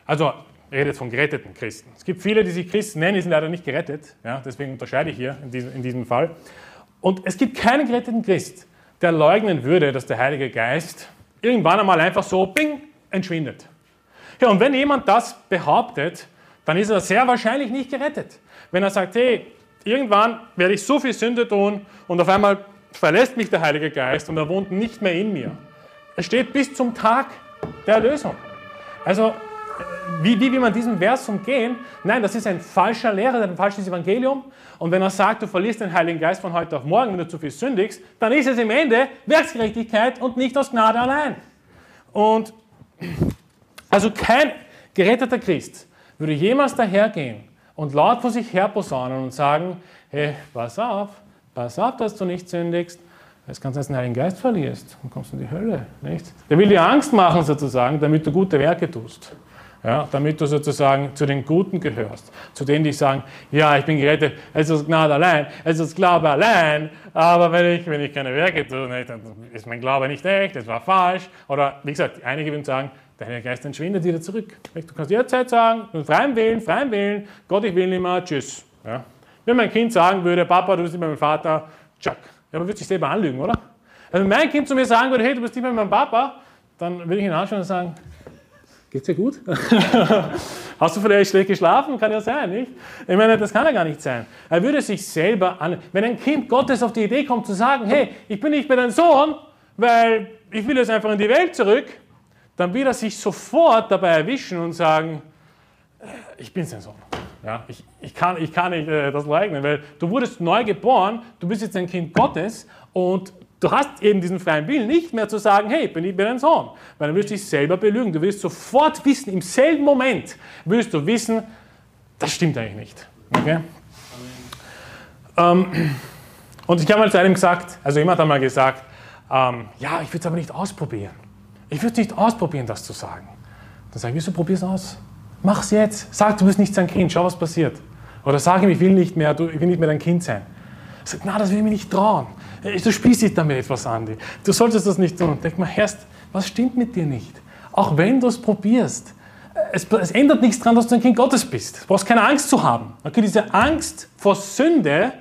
also ich rede jetzt von geretteten Christen. Es gibt viele, die sich Christen nennen, die sind leider nicht gerettet. Ja, deswegen unterscheide ich hier in diesem, in diesem Fall. Und es gibt keinen geretteten Christ, der leugnen würde, dass der Heilige Geist irgendwann einmal einfach so bing, entschwindet. Ja, und wenn jemand das behauptet, dann ist er sehr wahrscheinlich nicht gerettet. Wenn er sagt, hey, irgendwann werde ich so viel Sünde tun und auf einmal verlässt mich der Heilige Geist und er wohnt nicht mehr in mir. Es steht bis zum Tag der Erlösung. Also wie, wie will man diesem Vers umgehen? Nein, das ist ein falscher Lehrer, ein falsches Evangelium. Und wenn er sagt, du verlierst den Heiligen Geist von heute auf morgen, wenn du zu viel sündigst, dann ist es im Ende Werksgerechtigkeit und nicht aus Gnade allein. Und also kein geretteter Christ würde jemals dahergehen und laut vor sich her posaunen und sagen, hey, pass auf, pass auf, dass du nicht sündigst, es kann sein, dass du den Heiligen Geist verlierst und kommst in die Hölle. Nicht? Der will dir Angst machen sozusagen, damit du gute Werke tust ja, damit du sozusagen zu den Guten gehörst, zu denen, die sagen, ja, ich bin gerettet, es ist Gnade allein, es ist Glaube allein, aber wenn ich, wenn ich keine Werke tue, dann ist mein Glaube nicht echt, es war falsch. Oder wie gesagt, einige würden sagen, Heilige Geist entschwindet wieder zurück. Du kannst jederzeit sagen, freien Willen, freien Willen, Gott, ich will nicht mehr, tschüss. Ja. Wenn mein Kind sagen würde, Papa, du bist nicht mehr mein Vater, tschak. Ja, man würde sich selber anlügen, oder? Also wenn mein Kind zu mir sagen würde, hey, du bist nicht mehr mein Papa, dann würde ich ihn anschauen und sagen, Geht's dir gut? Hast du vielleicht schlecht geschlafen? Kann ja sein, nicht? Ich meine, das kann ja gar nicht sein. Er würde sich selber an. Wenn ein Kind Gottes auf die Idee kommt zu sagen, hey, ich bin nicht mehr dein Sohn, weil ich will jetzt einfach in die Welt zurück, dann wird er sich sofort dabei erwischen und sagen, äh, ich bin sein Sohn. Ja, ich, ich, kann, ich kann nicht äh, das leugnen, weil du wurdest neu geboren, du bist jetzt ein Kind Gottes und Du hast eben diesen freien Willen nicht mehr zu sagen, hey, bin ich bin ein Sohn. Weil dann wirst du dich selber belügen. Du wirst sofort wissen, im selben Moment wirst du wissen, das stimmt eigentlich nicht. Okay? Ähm, und ich habe mal zu einem gesagt, also jemand hat mal gesagt, ähm, ja, ich würde es aber nicht ausprobieren. Ich würde nicht ausprobieren, das zu sagen. Dann sage ich, wieso es aus? Mach es jetzt. Sag, du bist nicht sein Kind, schau, was passiert. Oder sag ihm, ich will nicht mehr, ich will nicht mehr dein Kind sein. Er sagt, na, das will ich mir nicht trauen. Du spießt dich damit etwas an. Du solltest das nicht tun. Denk mal, Herrst, was stimmt mit dir nicht? Auch wenn du es probierst, es, es, ändert nichts daran, dass du ein Kind Gottes bist. Du brauchst keine Angst zu haben. Okay, diese Angst vor Sünde,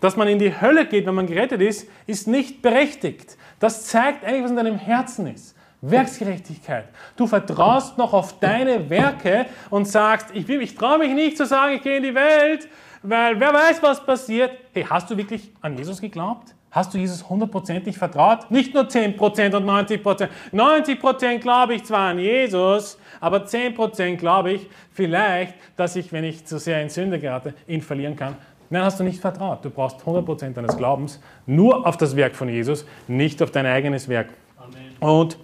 dass man in die Hölle geht, wenn man gerettet ist, ist nicht berechtigt. Das zeigt eigentlich, was in deinem Herzen ist. Werksgerechtigkeit. Du vertraust noch auf deine Werke und sagst, ich, ich traue mich nicht zu sagen, ich gehe in die Welt, weil wer weiß, was passiert. Hey, hast du wirklich an Jesus geglaubt? Hast du Jesus hundertprozentig vertraut? Nicht nur 10% und 90%. 90% glaube ich zwar an Jesus, aber 10% glaube ich vielleicht, dass ich, wenn ich zu sehr in Sünde gerate, ihn verlieren kann. Nein, hast du nicht vertraut. Du brauchst 100% deines Glaubens nur auf das Werk von Jesus, nicht auf dein eigenes Werk. Amen. Und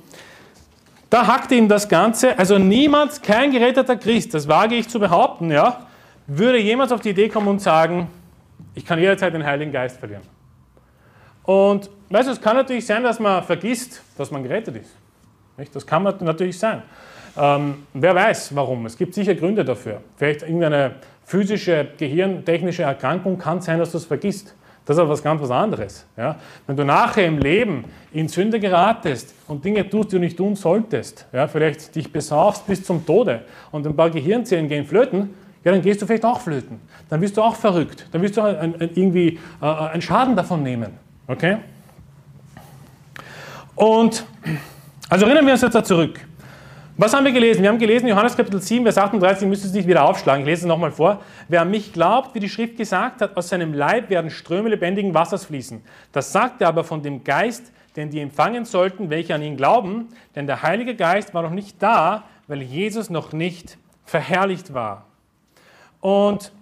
da hackt ihm das Ganze. Also niemand, kein geretteter Christ, das wage ich zu behaupten, ja, würde jemals auf die Idee kommen und sagen, ich kann jederzeit den Heiligen Geist verlieren. Und weißt du, es kann natürlich sein, dass man vergisst, dass man gerettet ist. Nicht? Das kann natürlich sein. Ähm, wer weiß warum. Es gibt sicher Gründe dafür. Vielleicht irgendeine physische, gehirntechnische Erkrankung kann sein, dass du es vergisst, Das ist aber was ganz was anderes. Ja? Wenn du nachher im Leben in Sünde geratest und Dinge tust, die du nicht tun solltest, ja, vielleicht dich besaufst bis zum Tode und ein paar Gehirnzellen gehen flöten, ja, dann gehst du vielleicht auch flöten. Dann bist du auch verrückt. Dann wirst du ein, ein, irgendwie äh, einen Schaden davon nehmen. Okay? Und, also erinnern wir uns jetzt da zurück. Was haben wir gelesen? Wir haben gelesen, Johannes Kapitel 7, Vers 38, ich müsste es nicht wieder aufschlagen, ich lese es nochmal vor. Wer an mich glaubt, wie die Schrift gesagt hat, aus seinem Leib werden Ströme lebendigen Wassers fließen. Das sagt er aber von dem Geist, den die empfangen sollten, welche an ihn glauben, denn der Heilige Geist war noch nicht da, weil Jesus noch nicht verherrlicht war. Und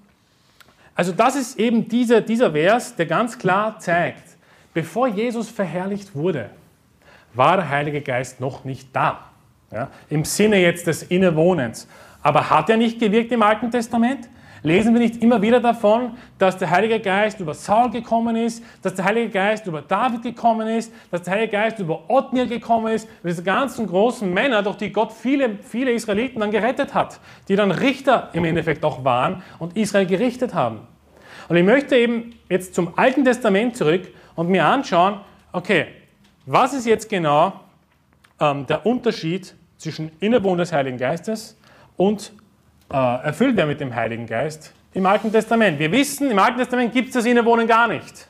also das ist eben dieser, dieser Vers, der ganz klar zeigt, bevor Jesus verherrlicht wurde, war der Heilige Geist noch nicht da. Ja, Im Sinne jetzt des Innewohnens. Aber hat er nicht gewirkt im Alten Testament? Lesen wir nicht immer wieder davon, dass der Heilige Geist über Saul gekommen ist, dass der Heilige Geist über David gekommen ist, dass der Heilige Geist über Othniel gekommen ist, diese ganzen großen Männer, durch die Gott viele, viele Israeliten dann gerettet hat, die dann Richter im Endeffekt auch waren und Israel gerichtet haben. Und ich möchte eben jetzt zum Alten Testament zurück und mir anschauen, okay, was ist jetzt genau ähm, der Unterschied zwischen Innewohnen des Heiligen Geistes und äh, erfüllt werden mit dem Heiligen Geist im Alten Testament. Wir wissen, im Alten Testament gibt es das Innewohnen gar nicht.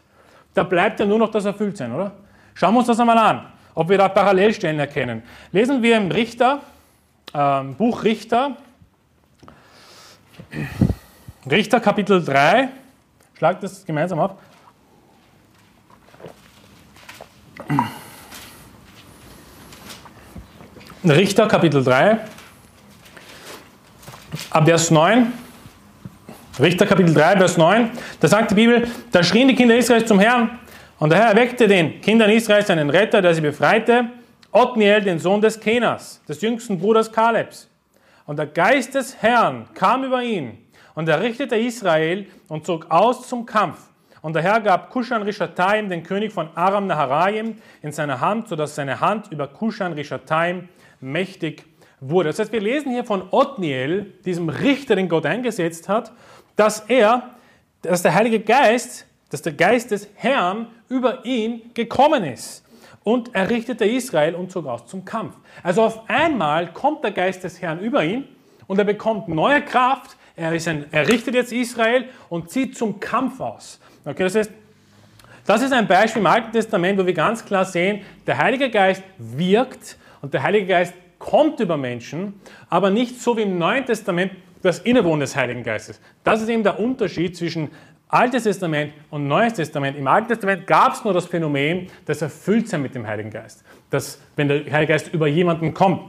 Da bleibt ja nur noch das Erfülltsein, oder? Schauen wir uns das einmal an, ob wir da Parallelstellen erkennen. Lesen wir im Richter, äh, Buch Richter, Richter Kapitel 3, schlagt das gemeinsam ab. Richter Kapitel 3, ab Vers 9. Richter Kapitel 3, Vers 9. Da sagt die Bibel, da schrien die Kinder Israels zum Herrn und der Herr erweckte den Kindern Israels einen Retter, der sie befreite, Othniel, den Sohn des Kenas, des jüngsten Bruders Kalebs. Und der Geist des Herrn kam über ihn und er richtete Israel und zog aus zum Kampf. Und der Herr gab Kushan Rishataim, den König von Aram Naharaim, in seine Hand, sodass seine Hand über Kushan Rishataim mächtig wurde. Das heißt, wir lesen hier von Othniel, diesem Richter, den Gott eingesetzt hat, dass er, dass der Heilige Geist, dass der Geist des Herrn über ihn gekommen ist. Und er richtete Israel und zog aus zum Kampf. Also auf einmal kommt der Geist des Herrn über ihn und er bekommt neue Kraft. Er, ein, er richtet jetzt Israel und zieht zum Kampf aus. Okay, das heißt, das ist ein Beispiel im Alten Testament, wo wir ganz klar sehen, der Heilige Geist wirkt und der Heilige Geist kommt über Menschen, aber nicht so wie im Neuen Testament das Innewohnen des Heiligen Geistes. Das ist eben der Unterschied zwischen Altes Testament und Neues Testament. Im Alten Testament gab es nur das Phänomen des Erfülltsein mit dem Heiligen Geist. Dass, wenn der Heilige Geist über jemanden kommt.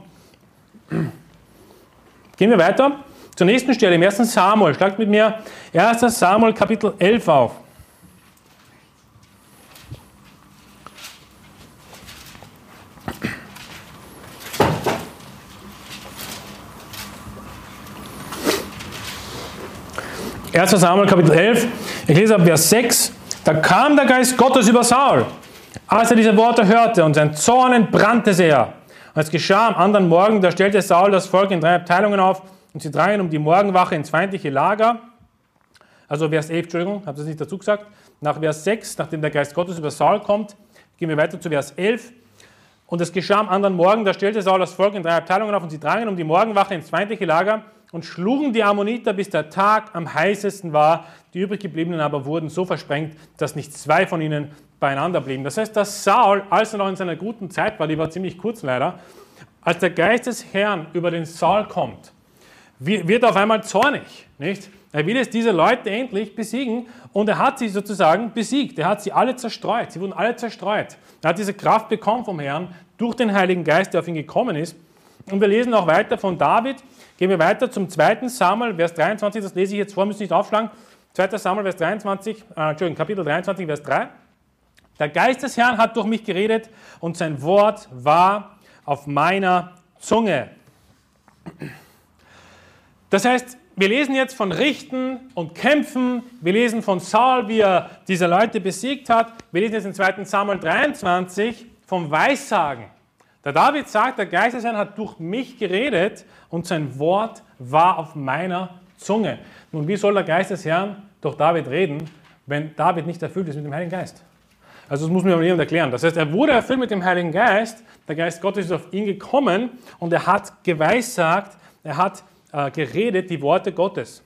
Gehen wir weiter zur nächsten Stelle, im 1. Samuel. Schlagt mit mir 1. Samuel Kapitel 11 auf. 1. Samuel Kapitel 11, ich lese ab Vers 6. Da kam der Geist Gottes über Saul, als er diese Worte hörte, und sein Zorn entbrannte sehr. Und es geschah am anderen Morgen, da stellte Saul das Volk in drei Abteilungen auf, und sie drangen um die Morgenwache ins feindliche Lager. Also Vers 11, Entschuldigung, habe das nicht dazu gesagt. Nach Vers 6, nachdem der Geist Gottes über Saul kommt, gehen wir weiter zu Vers 11. Und es geschah am anderen Morgen, da stellte Saul das Volk in drei Abteilungen auf, und sie drangen um die Morgenwache ins feindliche Lager und schlugen die Ammoniter, bis der Tag am heißesten war. Die übrig gebliebenen aber wurden so versprengt, dass nicht zwei von ihnen beieinander blieben. Das heißt, dass Saul, als er noch in seiner guten Zeit war, die war ziemlich kurz leider, als der Geist des Herrn über den Saul kommt, wird auf einmal zornig. Nicht? Er will jetzt diese Leute endlich besiegen und er hat sie sozusagen besiegt. Er hat sie alle zerstreut. Sie wurden alle zerstreut. Er hat diese Kraft bekommen vom Herrn durch den Heiligen Geist, der auf ihn gekommen ist. Und wir lesen auch weiter von David, Gehen wir weiter zum 2. Samuel, Vers 23, das lese ich jetzt vor, müssen nicht aufschlagen. 2. Samuel, Vers 23, äh, Entschuldigung, Kapitel 23, Vers 3. Der Geist des Herrn hat durch mich geredet und sein Wort war auf meiner Zunge. Das heißt, wir lesen jetzt von Richten und Kämpfen, wir lesen von Saul, wie er diese Leute besiegt hat, wir lesen jetzt in 2. Samuel 23 vom Weissagen. Der David sagt, der Geist des Herrn hat durch mich geredet und sein Wort war auf meiner Zunge. Nun, wie soll der Geist des Herrn durch David reden, wenn David nicht erfüllt ist mit dem Heiligen Geist. Also das muss mir jemand erklären. Das heißt, er wurde erfüllt mit dem Heiligen Geist, der Geist Gottes ist auf ihn gekommen und er hat geweissagt, er hat äh, geredet die Worte Gottes.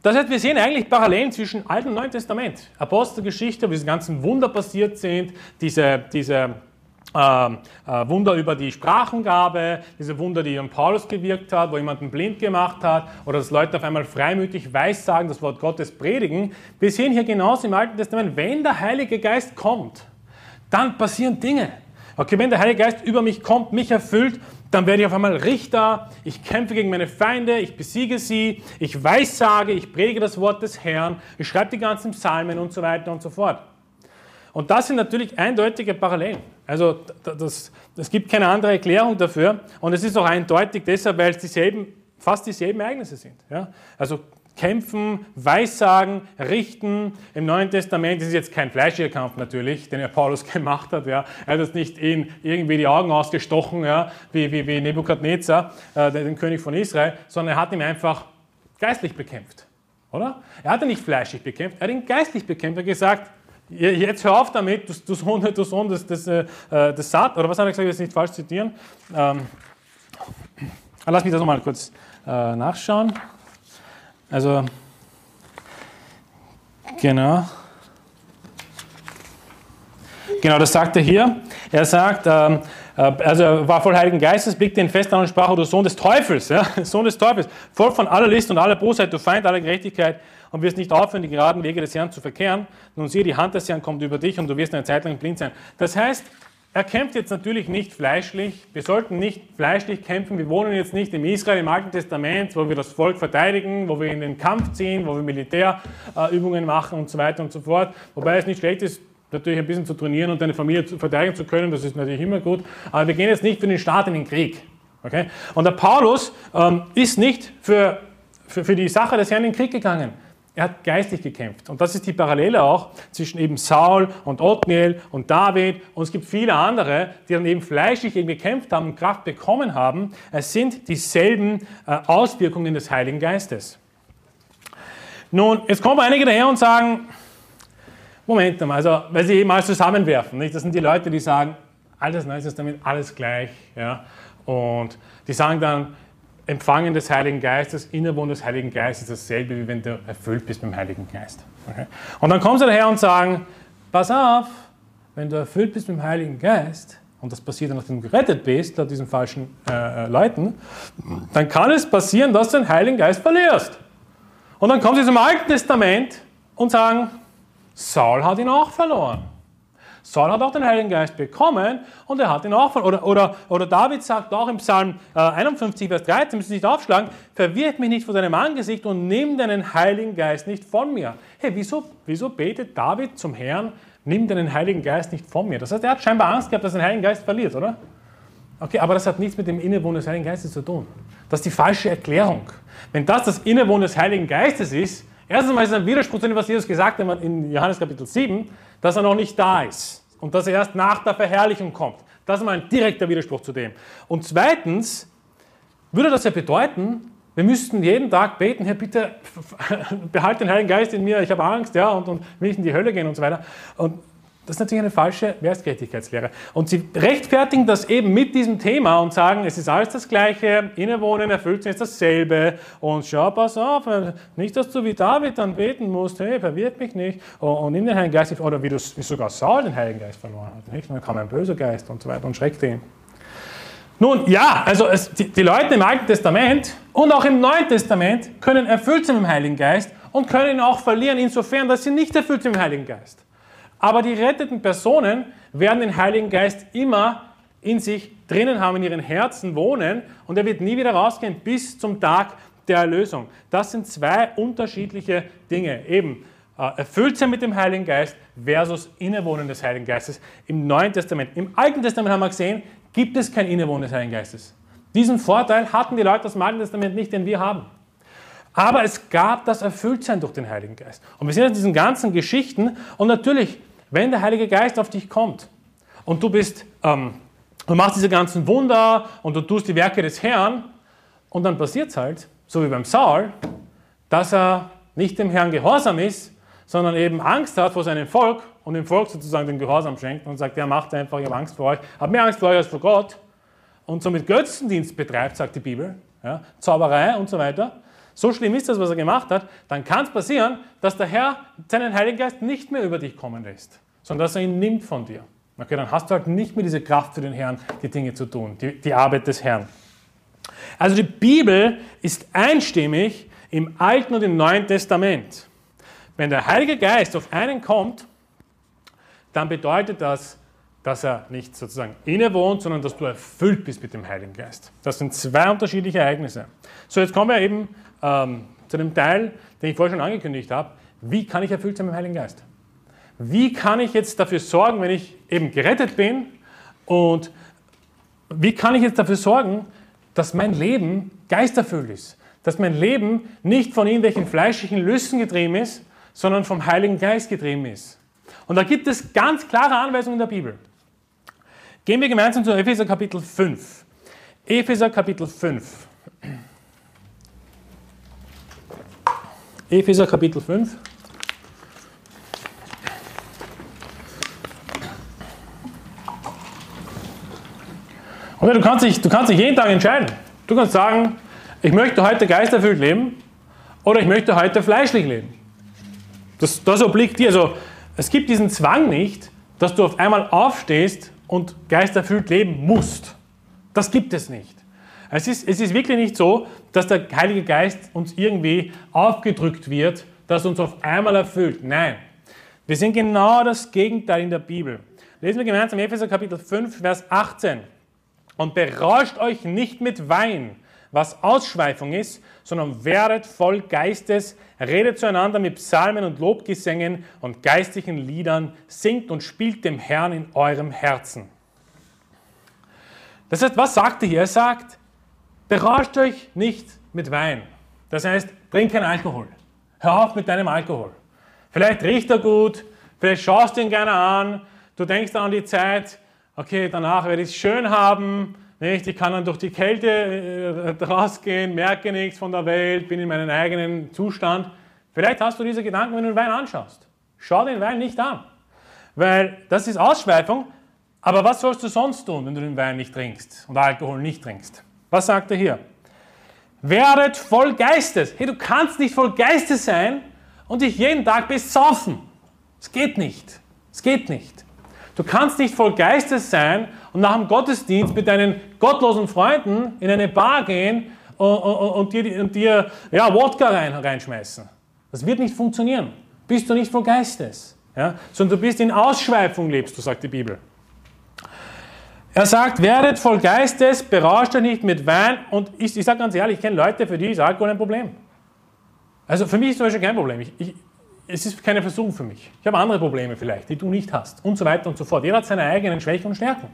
Das heißt, wir sehen eigentlich Parallelen zwischen Alten und Neuen Testament. Apostelgeschichte, wo diese ganzen Wunder passiert sind, diese, diese äh, äh, Wunder über die Sprachengabe, diese Wunder, die an Paulus gewirkt hat, wo jemanden blind gemacht hat, oder dass Leute auf einmal freimütig weissagen, das Wort Gottes predigen. Wir sehen hier genauso im Alten Testament, wenn der Heilige Geist kommt, dann passieren Dinge. Okay, wenn der Heilige Geist über mich kommt, mich erfüllt, dann werde ich auf einmal Richter, ich kämpfe gegen meine Feinde, ich besiege sie, ich weissage, ich predige das Wort des Herrn, ich schreibe die ganzen Psalmen und so weiter und so fort. Und das sind natürlich eindeutige Parallelen. Also es gibt keine andere Erklärung dafür und es ist auch eindeutig deshalb, weil es dieselben, fast dieselben Ereignisse sind. Ja? Also kämpfen, weissagen, richten. Im Neuen Testament ist jetzt kein fleischiger Kampf natürlich, den er Paulus gemacht hat. Ja. Er hat jetzt nicht ihn irgendwie die Augen ausgestochen, ja, wie, wie, wie Nebukadnezar, äh, den König von Israel, sondern er hat ihn einfach geistlich bekämpft. Oder? Er hat ihn nicht fleischlich bekämpft, er hat ihn geistlich bekämpft. Er hat gesagt, jetzt hör auf damit, du, du Sohn, du Sohn des, des, äh, des Sat, oder was hat er gesagt, ich will jetzt nicht falsch zitieren. Ähm, lass mich das nochmal kurz äh, nachschauen. Also, genau. Genau, das sagt er hier. Er sagt, ähm, äh, also er war voll Heiligen Geistes, blickte ihn fest an und sprach, du Sohn des Teufels, ja, Sohn des Teufels, voll von aller List und aller Bosheit, du Feind aller Gerechtigkeit und wirst nicht aufhören, die geraden Wege des Herrn zu verkehren. Nun siehe, die Hand des Herrn kommt über dich und du wirst eine Zeit lang blind sein. Das heißt, er kämpft jetzt natürlich nicht fleischlich. Wir sollten nicht fleischlich kämpfen. Wir wohnen jetzt nicht im Israel im Alten Testament, wo wir das Volk verteidigen, wo wir in den Kampf ziehen, wo wir Militärübungen machen und so weiter und so fort. Wobei es nicht schlecht ist, natürlich ein bisschen zu trainieren und deine Familie verteidigen zu können. Das ist natürlich immer gut. Aber wir gehen jetzt nicht für den Staat in den Krieg. Okay? Und der Paulus ähm, ist nicht für, für, für die Sache des Herrn in den Krieg gegangen. Er hat geistlich gekämpft. Und das ist die Parallele auch zwischen eben Saul und Othniel und David. Und es gibt viele andere, die dann eben fleischlich eben gekämpft haben und Kraft bekommen haben. Es sind dieselben äh, Auswirkungen des Heiligen Geistes. Nun, jetzt kommen einige daher und sagen, Moment mal, also, weil sie eben alles zusammenwerfen. Nicht? Das sind die Leute, die sagen, alles Neues ist damit alles gleich. Ja? Und die sagen dann, Empfangen des Heiligen Geistes, Innewohnen des Heiligen Geistes ist dasselbe, wie wenn du erfüllt bist mit dem Heiligen Geist. Okay? Und dann kommen sie daher und sagen, pass auf, wenn du erfüllt bist mit dem Heiligen Geist, und das passiert, nachdem du gerettet bist, laut diesen falschen äh, äh, Leuten, dann kann es passieren, dass du den Heiligen Geist verlierst. Und dann kommen sie zum Alten Testament und sagen, Saul hat ihn auch verloren. Saul hat auch den Heiligen Geist bekommen und er hat ihn auch verloren. Oder, oder, oder David sagt auch im Psalm 51, äh, Vers 13, müssen Sie nicht aufschlagen, verwirrt mich nicht vor deinem Angesicht und nimm deinen Heiligen Geist nicht von mir. Hey, wieso, wieso betet David zum Herrn, nimm deinen Heiligen Geist nicht von mir? Das heißt, er hat scheinbar Angst gehabt, dass er den Heiligen Geist verliert, oder? Okay, aber das hat nichts mit dem Innewohnen des Heiligen Geistes zu tun. Das ist die falsche Erklärung. Wenn das das Innewohnen des Heiligen Geistes ist, erstens mal ist es ein Widerspruch zu dem, was Jesus gesagt hat in Johannes Kapitel 7, dass er noch nicht da ist und dass er erst nach der Verherrlichung kommt. Das ist mal ein direkter Widerspruch zu dem. Und zweitens würde das ja bedeuten, wir müssten jeden Tag beten, Herr, bitte behalte den Heiligen Geist in mir, ich habe Angst, ja, und, und will nicht in die Hölle gehen und so weiter. Und das ist natürlich eine falsche Wertgerechtigkeitslehre. Und sie rechtfertigen das eben mit diesem Thema und sagen, es ist alles das Gleiche, Innewohnen erfüllt sich dasselbe. Und schau, pass auf, nicht, dass du wie David dann beten musst, hey, verwirrt mich nicht. Und nimm den Heiligen Geist oder wie, das, wie sogar Saul den Heiligen Geist verloren hat. Nicht? Und dann kam ein böser Geist und so weiter und schreckte ihn. Nun, ja, also es, die, die Leute im Alten Testament und auch im Neuen Testament können erfüllt sein mit dem Heiligen Geist und können ihn auch verlieren, insofern, dass sie nicht erfüllt sind mit dem Heiligen Geist. Aber die retteten Personen werden den Heiligen Geist immer in sich drinnen haben, in ihren Herzen wohnen und er wird nie wieder rausgehen bis zum Tag der Erlösung. Das sind zwei unterschiedliche Dinge. Eben äh, erfüllt sein mit dem Heiligen Geist versus Innewohnen des Heiligen Geistes im Neuen Testament. Im Alten Testament haben wir gesehen, gibt es kein Innewohnen des Heiligen Geistes. Diesen Vorteil hatten die Leute aus dem Alten Testament nicht, den wir haben. Aber es gab das Erfülltsein durch den Heiligen Geist. Und wir sehen in diesen ganzen Geschichten und natürlich wenn der Heilige Geist auf dich kommt und du bist, ähm, du machst diese ganzen Wunder und du tust die Werke des Herrn und dann passiert es halt, so wie beim Saul, dass er nicht dem Herrn gehorsam ist, sondern eben Angst hat vor seinem Volk und dem Volk sozusagen den Gehorsam schenkt und sagt, ja, macht einfach, ich habe Angst vor euch, habe mehr Angst vor euch als vor Gott. Und somit Götzendienst betreibt, sagt die Bibel, ja, Zauberei und so weiter, so schlimm ist das, was er gemacht hat, dann kann es passieren, dass der Herr seinen Heiligen Geist nicht mehr über dich kommen lässt, sondern dass er ihn nimmt von dir. Okay, dann hast du halt nicht mehr diese Kraft für den Herrn, die Dinge zu tun, die, die Arbeit des Herrn. Also die Bibel ist einstimmig im Alten und im Neuen Testament. Wenn der Heilige Geist auf einen kommt, dann bedeutet das, dass er nicht sozusagen innewohnt, sondern dass du erfüllt bist mit dem Heiligen Geist. Das sind zwei unterschiedliche Ereignisse. So, jetzt kommen wir eben ähm, zu dem Teil, den ich vorher schon angekündigt habe. Wie kann ich erfüllt sein mit dem Heiligen Geist? Wie kann ich jetzt dafür sorgen, wenn ich eben gerettet bin und wie kann ich jetzt dafür sorgen, dass mein Leben geisterfüllt ist? Dass mein Leben nicht von irgendwelchen fleischlichen Lüsten getrieben ist, sondern vom Heiligen Geist getrieben ist. Und da gibt es ganz klare Anweisungen in der Bibel. Gehen wir gemeinsam zu Epheser Kapitel 5. Epheser Kapitel 5. Epheser Kapitel 5. Und du kannst, dich, du kannst dich jeden Tag entscheiden. Du kannst sagen, ich möchte heute geisterfüllt leben oder ich möchte heute fleischlich leben. Das, das obliegt dir. Also, es gibt diesen Zwang nicht, dass du auf einmal aufstehst und geisterfüllt leben musst. Das gibt es nicht. Es ist, es ist wirklich nicht so, dass der Heilige Geist uns irgendwie aufgedrückt wird, dass uns auf einmal erfüllt. Nein. Wir sind genau das Gegenteil in der Bibel. Lesen wir gemeinsam Epheser Kapitel 5, Vers 18. Und berauscht euch nicht mit Wein, was Ausschweifung ist, sondern werdet voll Geistes, redet zueinander mit Psalmen und Lobgesängen und geistlichen Liedern, singt und spielt dem Herrn in eurem Herzen. Das heißt, was sagt er hier? Er sagt, berauscht euch nicht mit Wein. Das heißt, trink keinen Alkohol. Hör auf mit deinem Alkohol. Vielleicht riecht er gut, vielleicht schaust du ihn gerne an, du denkst an die Zeit, okay, danach werde ich es schön haben, nicht? Ich kann dann durch die Kälte äh, rausgehen, merke nichts von der Welt, bin in meinem eigenen Zustand. Vielleicht hast du diese Gedanken, wenn du den Wein anschaust. Schau den Wein nicht an. Weil das ist Ausschweifung. Aber was sollst du sonst tun, wenn du den Wein nicht trinkst und Alkohol nicht trinkst? Was sagt er hier? Werdet voll Geistes. Hey, du kannst nicht voll Geistes sein und dich jeden Tag besaufen. Es geht nicht. Es geht nicht. Du kannst nicht voll Geistes sein und nach dem Gottesdienst mit deinen gottlosen Freunden in eine Bar gehen und, und, und dir, und dir ja, Wodka rein, reinschmeißen. Das wird nicht funktionieren. Bist du nicht voll Geistes. Ja? Sondern du bist in Ausschweifung, lebst du, sagt die Bibel. Er sagt, werdet voll Geistes, berauscht euch nicht mit Wein. Und ich, ich sage ganz ehrlich, ich kenne Leute, für die ist Alkohol ein Problem. Also für mich ist zum Beispiel kein Problem. Ich, ich, es ist keine Versuchung für mich. Ich habe andere Probleme vielleicht, die du nicht hast. Und so weiter und so fort. Jeder hat seine eigenen Schwächen und Stärken.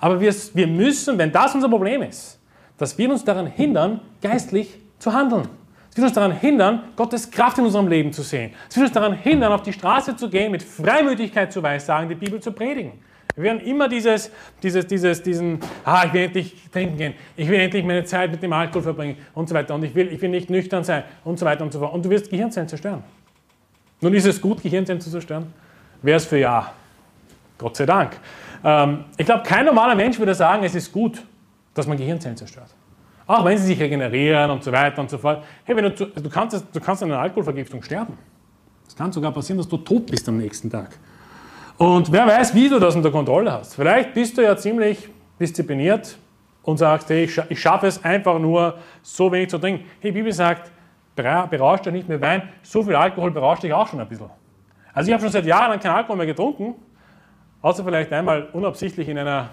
Aber wir, wir müssen, wenn das unser Problem ist, das wird uns daran hindern, geistlich zu handeln. Es wird uns daran hindern, Gottes Kraft in unserem Leben zu sehen. Es wird uns daran hindern, auf die Straße zu gehen, mit Freimütigkeit zu weissagen, die Bibel zu predigen. Wir werden immer dieses, dieses, dieses, diesen, ah, ich will endlich trinken gehen, ich will endlich meine Zeit mit dem Alkohol verbringen und so weiter und ich will, ich will nicht nüchtern sein und so weiter und so fort. Und du wirst Gehirnzellen zerstören. Nun ist es gut, Gehirnzellen zu zerstören? Wäre es für ja. Gott sei Dank. Ähm, ich glaube, kein normaler Mensch würde sagen, es ist gut, dass man Gehirnzellen zerstört. Auch wenn sie sich regenerieren und so weiter und so fort. Hey, wenn du, du, kannst, du kannst an einer Alkoholvergiftung sterben. Es kann sogar passieren, dass du tot bist am nächsten Tag. Und wer weiß, wie du das unter Kontrolle hast. Vielleicht bist du ja ziemlich diszipliniert und sagst, hey, ich, ich schaffe es einfach nur, so wenig zu trinken. Hey, die Bibel sagt, berauscht dich nicht mehr Wein, so viel Alkohol berauscht dich auch schon ein bisschen. Also ich habe schon seit Jahren keinen Alkohol mehr getrunken Außer vielleicht einmal unabsichtlich in einer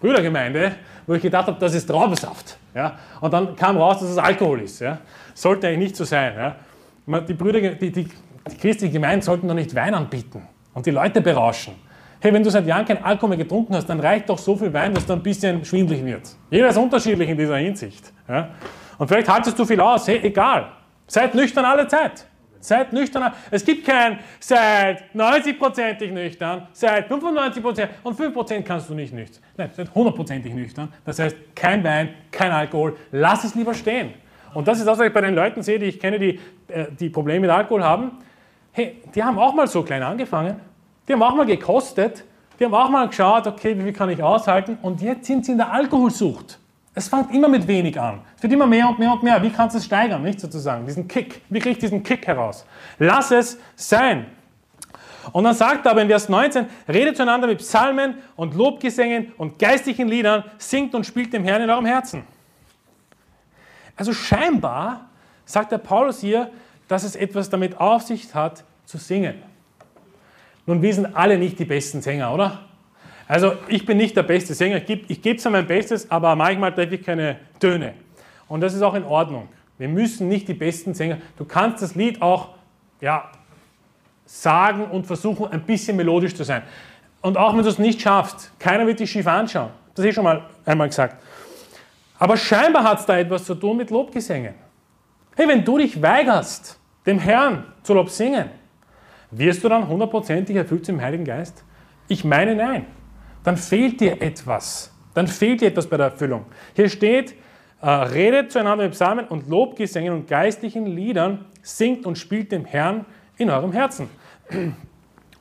Brüdergemeinde, wo ich gedacht habe, das ist Traubensaft. Ja? Und dann kam raus, dass es Alkohol ist. Ja? Sollte eigentlich nicht so sein. Ja? Die, Brüder, die, die, die christlichen Gemeinden sollten doch nicht Wein anbieten und die Leute berauschen. Hey, wenn du seit Jahren kein Alkohol mehr getrunken hast, dann reicht doch so viel Wein, dass du ein bisschen schwindlig wird. Jeder ist unterschiedlich in dieser Hinsicht. Ja? Und vielleicht haltest du viel aus. Hey, egal. Seid nüchtern alle Zeit. Seid nüchtern. Es gibt kein seid 90%ig nüchtern, seid 95% und 5% kannst du nicht nüchtern. Nein, seid 100%ig nüchtern. Das heißt, kein Wein, kein Alkohol. Lass es lieber stehen. Und das ist das, was ich bei den Leuten sehe, die ich kenne, die äh, die Probleme mit Alkohol haben, hey, die haben auch mal so klein angefangen. Die haben auch mal gekostet. Die haben auch mal geschaut, okay, wie viel kann ich aushalten? Und jetzt sind sie in der Alkoholsucht. Es fängt immer mit wenig an. Es wird immer mehr und mehr und mehr. Wie kannst du es steigern, nicht sozusagen? Diesen Kick. Wie kriege ich diesen Kick heraus? Lass es sein. Und dann sagt er aber in Vers 19, redet zueinander mit Psalmen und Lobgesängen und geistlichen Liedern, singt und spielt dem Herrn in eurem Herzen. Also scheinbar sagt der Paulus hier, dass es etwas damit auf sich hat, zu singen. Nun, wir sind alle nicht die besten Sänger, oder? Also ich bin nicht der beste Sänger, ich gebe, ich gebe zwar mein Bestes, aber manchmal treffe ich keine Töne. Und das ist auch in Ordnung. Wir müssen nicht die besten Sänger. Du kannst das Lied auch ja, sagen und versuchen, ein bisschen melodisch zu sein. Und auch wenn du es nicht schaffst, keiner wird dich schief anschauen. Das ich schon mal einmal gesagt. Aber scheinbar hat es da etwas zu tun mit Lobgesängen. Hey, wenn du dich weigerst, dem Herrn zu Lob singen, wirst du dann hundertprozentig erfüllt im Heiligen Geist? Ich meine nein. Dann fehlt dir etwas. Dann fehlt dir etwas bei der Erfüllung. Hier steht, äh, redet zueinander mit Psalmen und Lobgesängen und geistlichen Liedern, singt und spielt dem Herrn in eurem Herzen.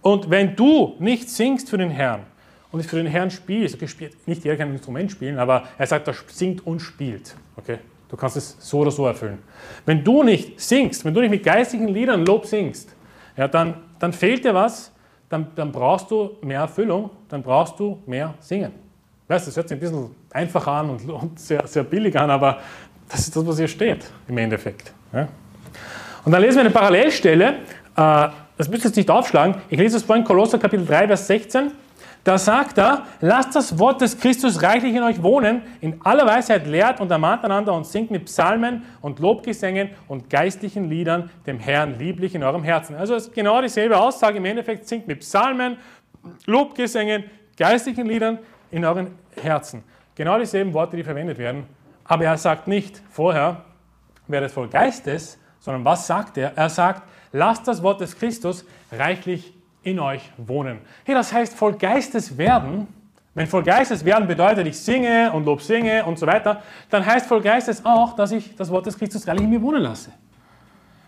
Und wenn du nicht singst für den Herrn und nicht für den Herrn spielst, okay, spielt, nicht jeder kann ein Instrument spielen, aber er sagt, er singt und spielt. Okay? Du kannst es so oder so erfüllen. Wenn du nicht singst, wenn du nicht mit geistigen Liedern Lob singst, ja, dann, dann fehlt dir was, dann, dann brauchst du mehr Erfüllung, dann brauchst du mehr Singen. Weißt, das hört sich ein bisschen einfacher an und, und sehr, sehr billig an, aber das ist das, was hier steht im Endeffekt. Ja? Und dann lesen wir eine Parallelstelle, äh, das müsst ihr jetzt nicht aufschlagen, ich lese es vorhin, Kolosser Kapitel 3, Vers 16. Da sagt er, lasst das Wort des Christus reichlich in euch wohnen, in aller Weisheit lehrt und ermahnt einander und singt mit Psalmen und Lobgesängen und geistlichen Liedern dem Herrn lieblich in eurem Herzen. Also es ist genau dieselbe Aussage, im Endeffekt singt mit Psalmen, Lobgesängen, geistlichen Liedern in euren Herzen. Genau dieselben Worte, die verwendet werden. Aber er sagt nicht vorher, werdet voll Geistes, sondern was sagt er? Er sagt, lasst das Wort des Christus reichlich in euch wohnen. Hey, das heißt voll Geistes werden. Wenn voll Geistes werden bedeutet, ich singe und Lob singe und so weiter, dann heißt voll Geistes auch, dass ich das Wort des Christus reichlich in mir wohnen lasse.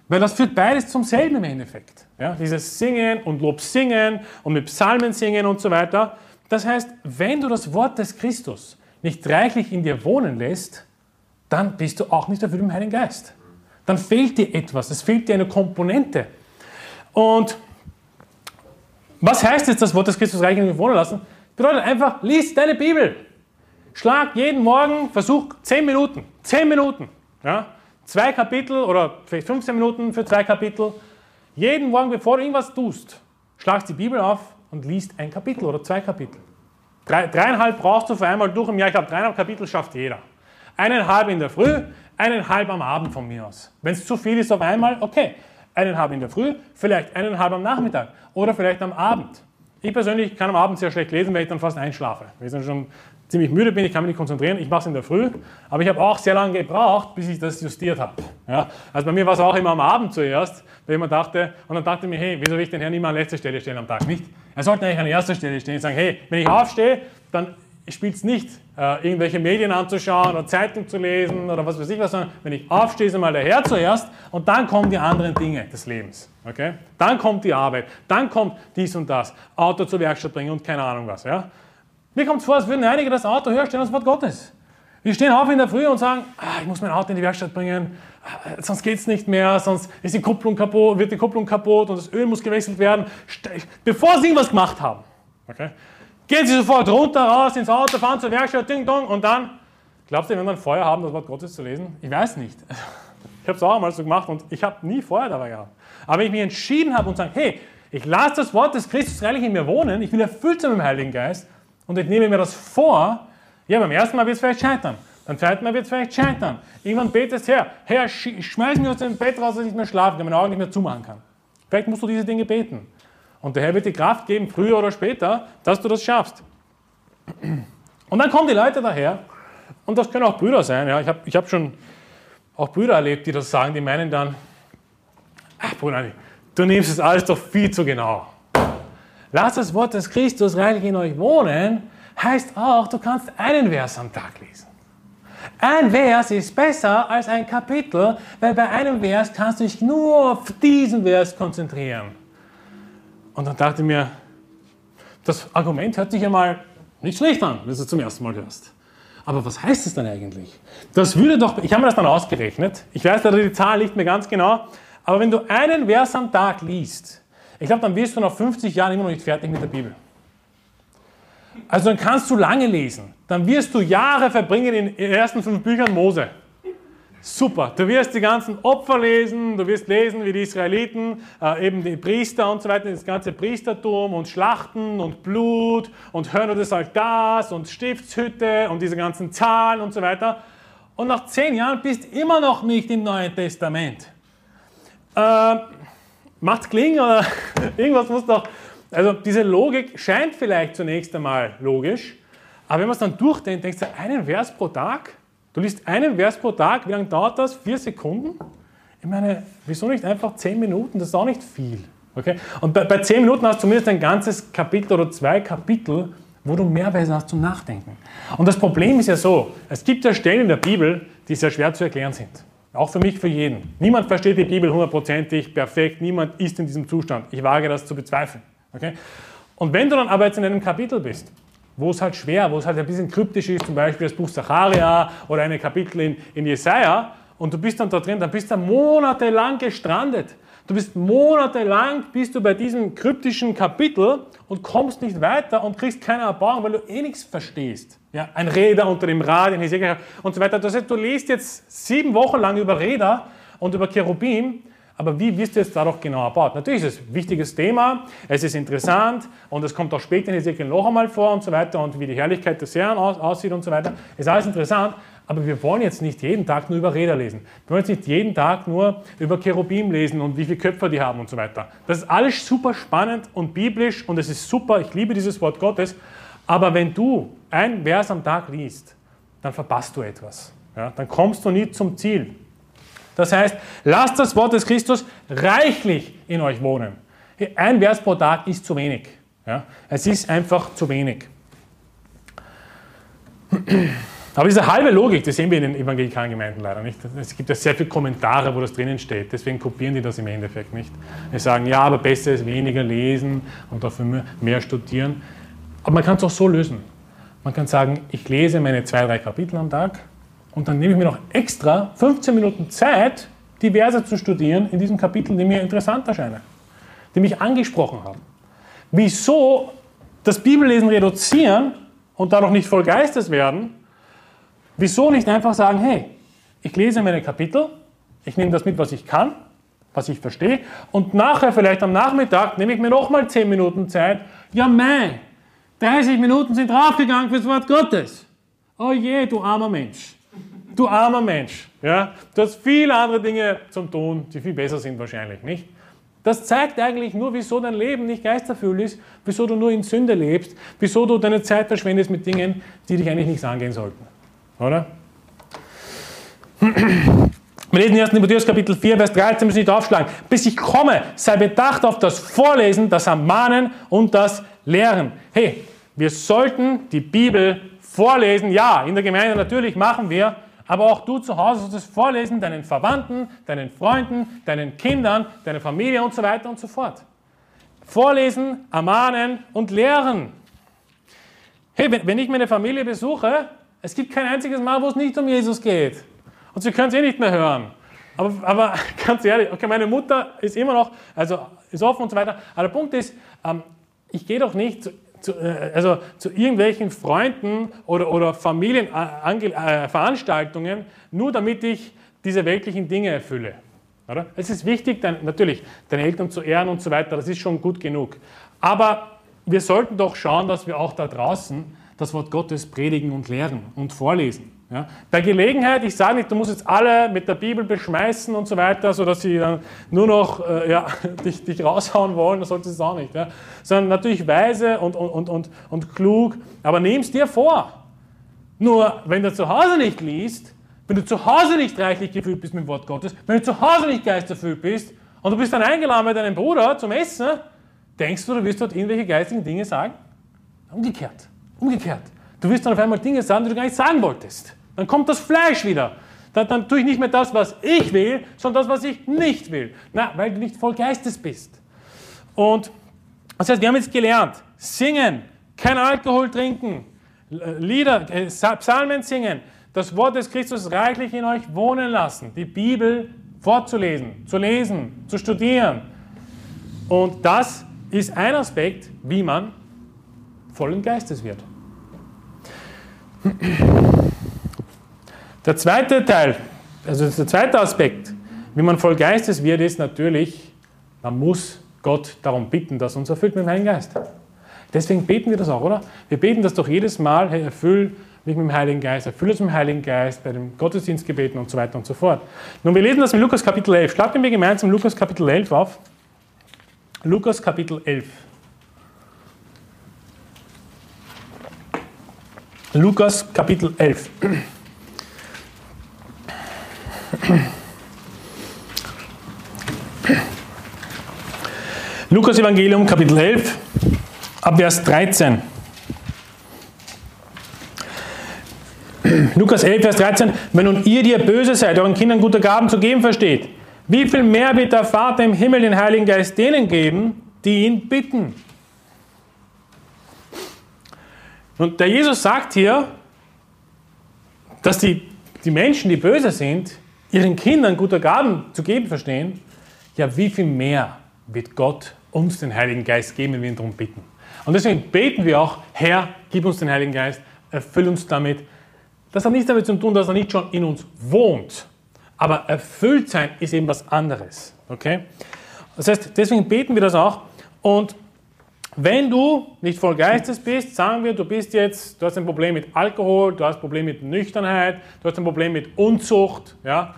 Weil das führt beides zum selben im Endeffekt. Ja, dieses Singen und Lob singen und mit Psalmen singen und so weiter. Das heißt, wenn du das Wort des Christus nicht reichlich in dir wohnen lässt, dann bist du auch nicht erfüllt im Heiligen Geist. Dann fehlt dir etwas, es fehlt dir eine Komponente. Und was heißt jetzt das Wort des Christus reich in mir wohnen lassen? Bedeutet einfach, lies deine Bibel. Schlag jeden Morgen, versuch 10 Minuten. 10 Minuten. Ja? Zwei Kapitel oder vielleicht 15 Minuten für zwei Kapitel. Jeden Morgen, bevor du irgendwas tust, schlagst die Bibel auf und liest ein Kapitel oder zwei Kapitel. Drei, dreieinhalb brauchst du für einmal durch im Jahr. Ich glaube, dreieinhalb Kapitel schafft jeder. Eineinhalb in der Früh, eineinhalb am Abend von mir aus. Wenn es zu viel ist auf einmal, okay eineinhalb in der Früh, vielleicht eineinhalb am Nachmittag oder vielleicht am Abend. Ich persönlich kann am Abend sehr schlecht lesen, weil ich dann fast einschlafe. Weil ich dann schon ziemlich müde bin, ich kann mich nicht konzentrieren, ich mache es in der Früh, aber ich habe auch sehr lange gebraucht, bis ich das justiert habe. Ja? Also bei mir war es auch immer am Abend zuerst, weil ich mir dachte, und dann dachte ich mir, hey, wieso will ich den Herrn immer an letzter Stelle stellen am Tag? Nicht? Er sollte eigentlich an erster Stelle stehen und sagen, hey, wenn ich aufstehe, dann spielt es nicht, äh, irgendwelche Medien anzuschauen oder Zeitung zu lesen oder was weiß ich was, sondern wenn ich aufstehe, ist einmal der Herr zuerst und dann kommen die anderen Dinge des Lebens. Okay? Dann kommt die Arbeit, dann kommt dies und das, Auto zur Werkstatt bringen und keine Ahnung was. Ja? Mir kommt es vor, als würden einige das Auto herstellen als Wort Gottes. Wir stehen auf in der Früh und sagen, ah, ich muss mein Auto in die Werkstatt bringen, ah, sonst geht es nicht mehr, sonst ist die Kupplung kaputt, wird die Kupplung kaputt und das Öl muss gewechselt werden, bevor sie irgendwas gemacht haben. Okay? Gehen Sie sofort runter, raus ins Auto, fahren zur Werkstatt, ding dong und dann, glaubst du, wenn wir ein Feuer haben, das Wort Gottes zu lesen? Ich weiß nicht. Ich habe es auch einmal so gemacht und ich habe nie Feuer dabei gehabt. Aber wenn ich mich entschieden habe und sage, hey, ich lasse das Wort des Christus reichlich in mir wohnen, ich will erfüllt mit dem Heiligen Geist und ich nehme mir das vor, ja, beim ersten Mal wird es vielleicht scheitern. Beim zweiten Mal wird es vielleicht scheitern. Irgendwann betest her, Herr, schmeiß mich aus dem Bett raus, dass ich nicht mehr schlafen kann, meine Augen nicht mehr zumachen kann. Vielleicht musst du diese Dinge beten. Und der Herr wird dir Kraft geben, früher oder später, dass du das schaffst. Und dann kommen die Leute daher, und das können auch Brüder sein. Ja. Ich habe ich hab schon auch Brüder erlebt, die das sagen, die meinen dann, ach Bruder, du nimmst es alles doch viel zu genau. Lass das Wort des Christus reichlich in euch wohnen, heißt auch, du kannst einen Vers am Tag lesen. Ein Vers ist besser als ein Kapitel, weil bei einem Vers kannst du dich nur auf diesen Vers konzentrieren. Und dann dachte ich mir, das Argument hört sich ja mal nicht schlecht an, wenn du es zum ersten Mal hörst. Aber was heißt es dann eigentlich? Das würde doch, ich habe mir das dann ausgerechnet, ich weiß leider die Zahl nicht mehr ganz genau, aber wenn du einen Vers am Tag liest, ich glaube, dann wirst du nach 50 Jahren immer noch nicht fertig mit der Bibel. Also dann kannst du lange lesen. Dann wirst du Jahre verbringen in den ersten fünf Büchern Mose. Super. Du wirst die ganzen Opfer lesen, du wirst lesen, wie die Israeliten, äh, eben die Priester und so weiter, das ganze Priestertum und Schlachten und Blut und Hörner des Altars und Stiftshütte und diese ganzen Zahlen und so weiter. Und nach zehn Jahren bist du immer noch nicht im Neuen Testament. Äh, macht's klingen oder irgendwas muss doch. Also diese Logik scheint vielleicht zunächst einmal logisch, aber wenn man es dann durchdenkt, denkst du, einen Vers pro Tag? Du liest einen Vers pro Tag, wie lange dauert das? Vier Sekunden? Ich meine, wieso nicht einfach zehn Minuten? Das ist auch nicht viel. Okay? Und bei, bei zehn Minuten hast du zumindest ein ganzes Kapitel oder zwei Kapitel, wo du mehr Weise hast zum Nachdenken. Und das Problem ist ja so, es gibt ja Stellen in der Bibel, die sehr schwer zu erklären sind. Auch für mich, für jeden. Niemand versteht die Bibel hundertprozentig, perfekt, niemand ist in diesem Zustand. Ich wage das zu bezweifeln. Okay? Und wenn du dann aber jetzt in einem Kapitel bist, wo es halt schwer, wo es halt ein bisschen kryptisch ist, zum Beispiel das Buch Zacharia oder eine Kapitel in, in Jesaja, und du bist dann da drin, dann bist du monatelang gestrandet. Du bist monatelang bist du bei diesem kryptischen Kapitel und kommst nicht weiter und kriegst keine Erbauung, weil du eh nichts verstehst. Ja, ein Räder unter dem Rad in Hesekiel und so weiter. Das heißt, du liest jetzt sieben Wochen lang über Räder und über Cherubim aber wie wirst du jetzt darauf genau erbaut? Natürlich ist es ein wichtiges Thema, es ist interessant und es kommt auch später in Ezekiel noch einmal vor und so weiter und wie die Herrlichkeit des Herrn aus, aussieht und so weiter. Ist alles interessant, aber wir wollen jetzt nicht jeden Tag nur über Räder lesen. Wir wollen jetzt nicht jeden Tag nur über Cherubim lesen und wie viele Köpfe die haben und so weiter. Das ist alles super spannend und biblisch und es ist super, ich liebe dieses Wort Gottes, aber wenn du ein Vers am Tag liest, dann verpasst du etwas. Ja? Dann kommst du nie zum Ziel. Das heißt, lasst das Wort des Christus reichlich in euch wohnen. Ein Vers pro Tag ist zu wenig. Ja? Es ist einfach zu wenig. Aber diese halbe Logik, das sehen wir in den evangelikalen Gemeinden leider nicht. Es gibt ja sehr viele Kommentare, wo das drinnen steht. Deswegen kopieren die das im Endeffekt nicht. Die sagen, ja, aber besser ist weniger lesen und dafür mehr studieren. Aber man kann es auch so lösen. Man kann sagen, ich lese meine zwei, drei Kapitel am Tag und dann nehme ich mir noch extra 15 Minuten Zeit, die Verse zu studieren in diesem Kapitel, die mir interessant erscheinen, die mich angesprochen haben. Wieso das Bibellesen reduzieren und dadurch nicht voll Geistes werden? Wieso nicht einfach sagen, hey, ich lese meine Kapitel, ich nehme das mit, was ich kann, was ich verstehe, und nachher, vielleicht am Nachmittag, nehme ich mir nochmal 10 Minuten Zeit. Ja, mei, 30 Minuten sind draufgegangen fürs Wort Gottes. Oh je, du armer Mensch. Du armer Mensch, ja, du hast viele andere Dinge zum Tun, die viel besser sind wahrscheinlich, nicht? Das zeigt eigentlich nur, wieso dein Leben nicht geisterfüllt ist, wieso du nur in Sünde lebst, wieso du deine Zeit verschwendest mit Dingen, die dich eigentlich nichts angehen sollten. Oder? Wir lesen 1. Timotheus Kapitel 4, Vers 13, müssen nicht aufschlagen. Bis ich komme, sei bedacht auf das Vorlesen, das Ermahnen und das Lehren. Hey, wir sollten die Bibel vorlesen. Ja, in der Gemeinde natürlich machen wir, aber auch du zu Hause sollst es vorlesen, deinen Verwandten, deinen Freunden, deinen Kindern, deiner Familie und so weiter und so fort. Vorlesen, ermahnen und lehren. Hey, wenn ich meine Familie besuche, es gibt kein einziges Mal, wo es nicht um Jesus geht. Und sie können es eh nicht mehr hören. Aber, aber ganz ehrlich, okay, meine Mutter ist immer noch, also ist offen und so weiter. Aber der Punkt ist, ähm, ich gehe doch nicht zu äh, also zu irgendwelchen Freunden oder, oder Familienveranstaltungen, äh, nur damit ich diese weltlichen Dinge erfülle. Oder? Es ist wichtig, dein, natürlich, deine Eltern zu ehren und so weiter, das ist schon gut genug. Aber wir sollten doch schauen, dass wir auch da draußen das Wort Gottes predigen und lehren und vorlesen. Ja? Bei Gelegenheit, ich sage nicht, du musst jetzt alle mit der Bibel beschmeißen und so weiter, sodass sie dann nur noch äh, ja, dich, dich raushauen wollen, das solltest du auch nicht. Ja? Sondern natürlich weise und, und, und, und klug, aber nimm es dir vor. Nur, wenn du zu Hause nicht liest, wenn du zu Hause nicht reichlich gefüllt bist mit dem Wort Gottes, wenn du zu Hause nicht geisterfüllt bist und du bist dann eingeladen bei deinem Bruder zum Essen, denkst du, du wirst dort irgendwelche geistigen Dinge sagen? Umgekehrt. Umgekehrt. Du wirst dann auf einmal Dinge sagen, die du gar nicht sagen wolltest. Dann kommt das Fleisch wieder. Dann, dann tue ich nicht mehr das, was ich will, sondern das, was ich nicht will. Na, weil du nicht voll Geistes bist. Und das heißt, wir haben jetzt gelernt, singen, kein Alkohol trinken, Lieder, äh, Psalmen singen, das Wort des Christus reichlich in euch wohnen lassen, die Bibel vorzulesen, zu lesen, zu studieren. Und das ist ein Aspekt, wie man vollen Geistes wird. Der zweite Teil, also der zweite Aspekt, wie man voll Geistes wird, ist natürlich, man muss Gott darum bitten, dass uns erfüllt mit dem Heiligen Geist. Deswegen beten wir das auch, oder? Wir beten das doch jedes Mal, hey, erfüll mich mit dem Heiligen Geist, erfülle uns mit dem Heiligen Geist bei den Gottesdienstgebeten und so weiter und so fort. Nun, wir lesen das in Lukas Kapitel 11. Schlagt mir gemeinsam Lukas Kapitel 11 auf. Lukas Kapitel 11. Lukas Kapitel 11. Lukas Evangelium Kapitel 11 ab Vers 13. Lukas 11, Vers 13. Wenn nun ihr, die ihr böse seid, euren Kindern gute Gaben zu geben versteht, wie viel mehr wird der Vater im Himmel den Heiligen Geist denen geben, die ihn bitten? Und der Jesus sagt hier, dass die, die Menschen, die böse sind, ihren Kindern gute Gaben zu geben verstehen. Ja, wie viel mehr wird Gott uns den Heiligen Geist geben, wenn wir ihn darum bitten? Und deswegen beten wir auch, Herr, gib uns den Heiligen Geist, erfüll uns damit. Das hat nichts damit zu tun, dass er nicht schon in uns wohnt. Aber erfüllt sein ist eben was anderes. Okay? Das heißt, deswegen beten wir das auch. Und wenn du nicht voll Geistes bist, sagen wir, du bist jetzt, du hast ein Problem mit Alkohol, du hast ein Problem mit Nüchternheit, du hast ein Problem mit Unzucht, ja,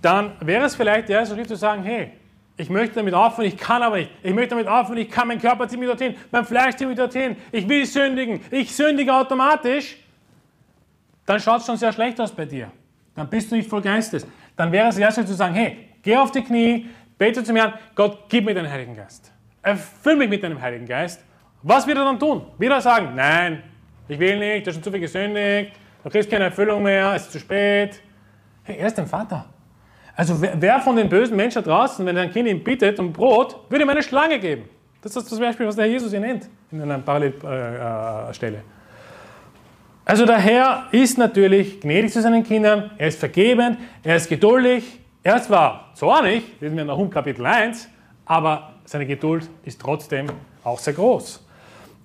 dann wäre es vielleicht der erste Schritt zu sagen, hey, ich möchte damit aufhören, ich kann aber nicht. Ich möchte damit aufhören, ich kann, mein Körper zieht mich dorthin, mein Fleisch zieht mich dorthin, ich will sündigen, ich sündige automatisch. Dann schaut es schon sehr schlecht aus bei dir. Dann bist du nicht voll Geistes. Dann wäre es erst zu sagen, hey, geh auf die Knie, bete zum Herrn, Gott, gib mir den Heiligen Geist. Erfüll mich mit deinem Heiligen Geist. Was wird er dann tun? Wird er sagen, nein, ich will nicht, du hast schon zu viel gesündigt, du kriegst keine Erfüllung mehr, es ist zu spät. Hey, er ist dein Vater. Also wer, wer von den bösen Menschen draußen, wenn ein Kind ihn bittet um Brot, würde ihm eine Schlange geben? Das ist das Beispiel, was der Jesus hier nennt, in einer Parallelstelle. Also der Herr ist natürlich gnädig zu seinen Kindern, er ist vergebend, er ist geduldig, er ist zwar zornig, lesen wir in Nahum Kapitel 1, aber seine Geduld ist trotzdem auch sehr groß.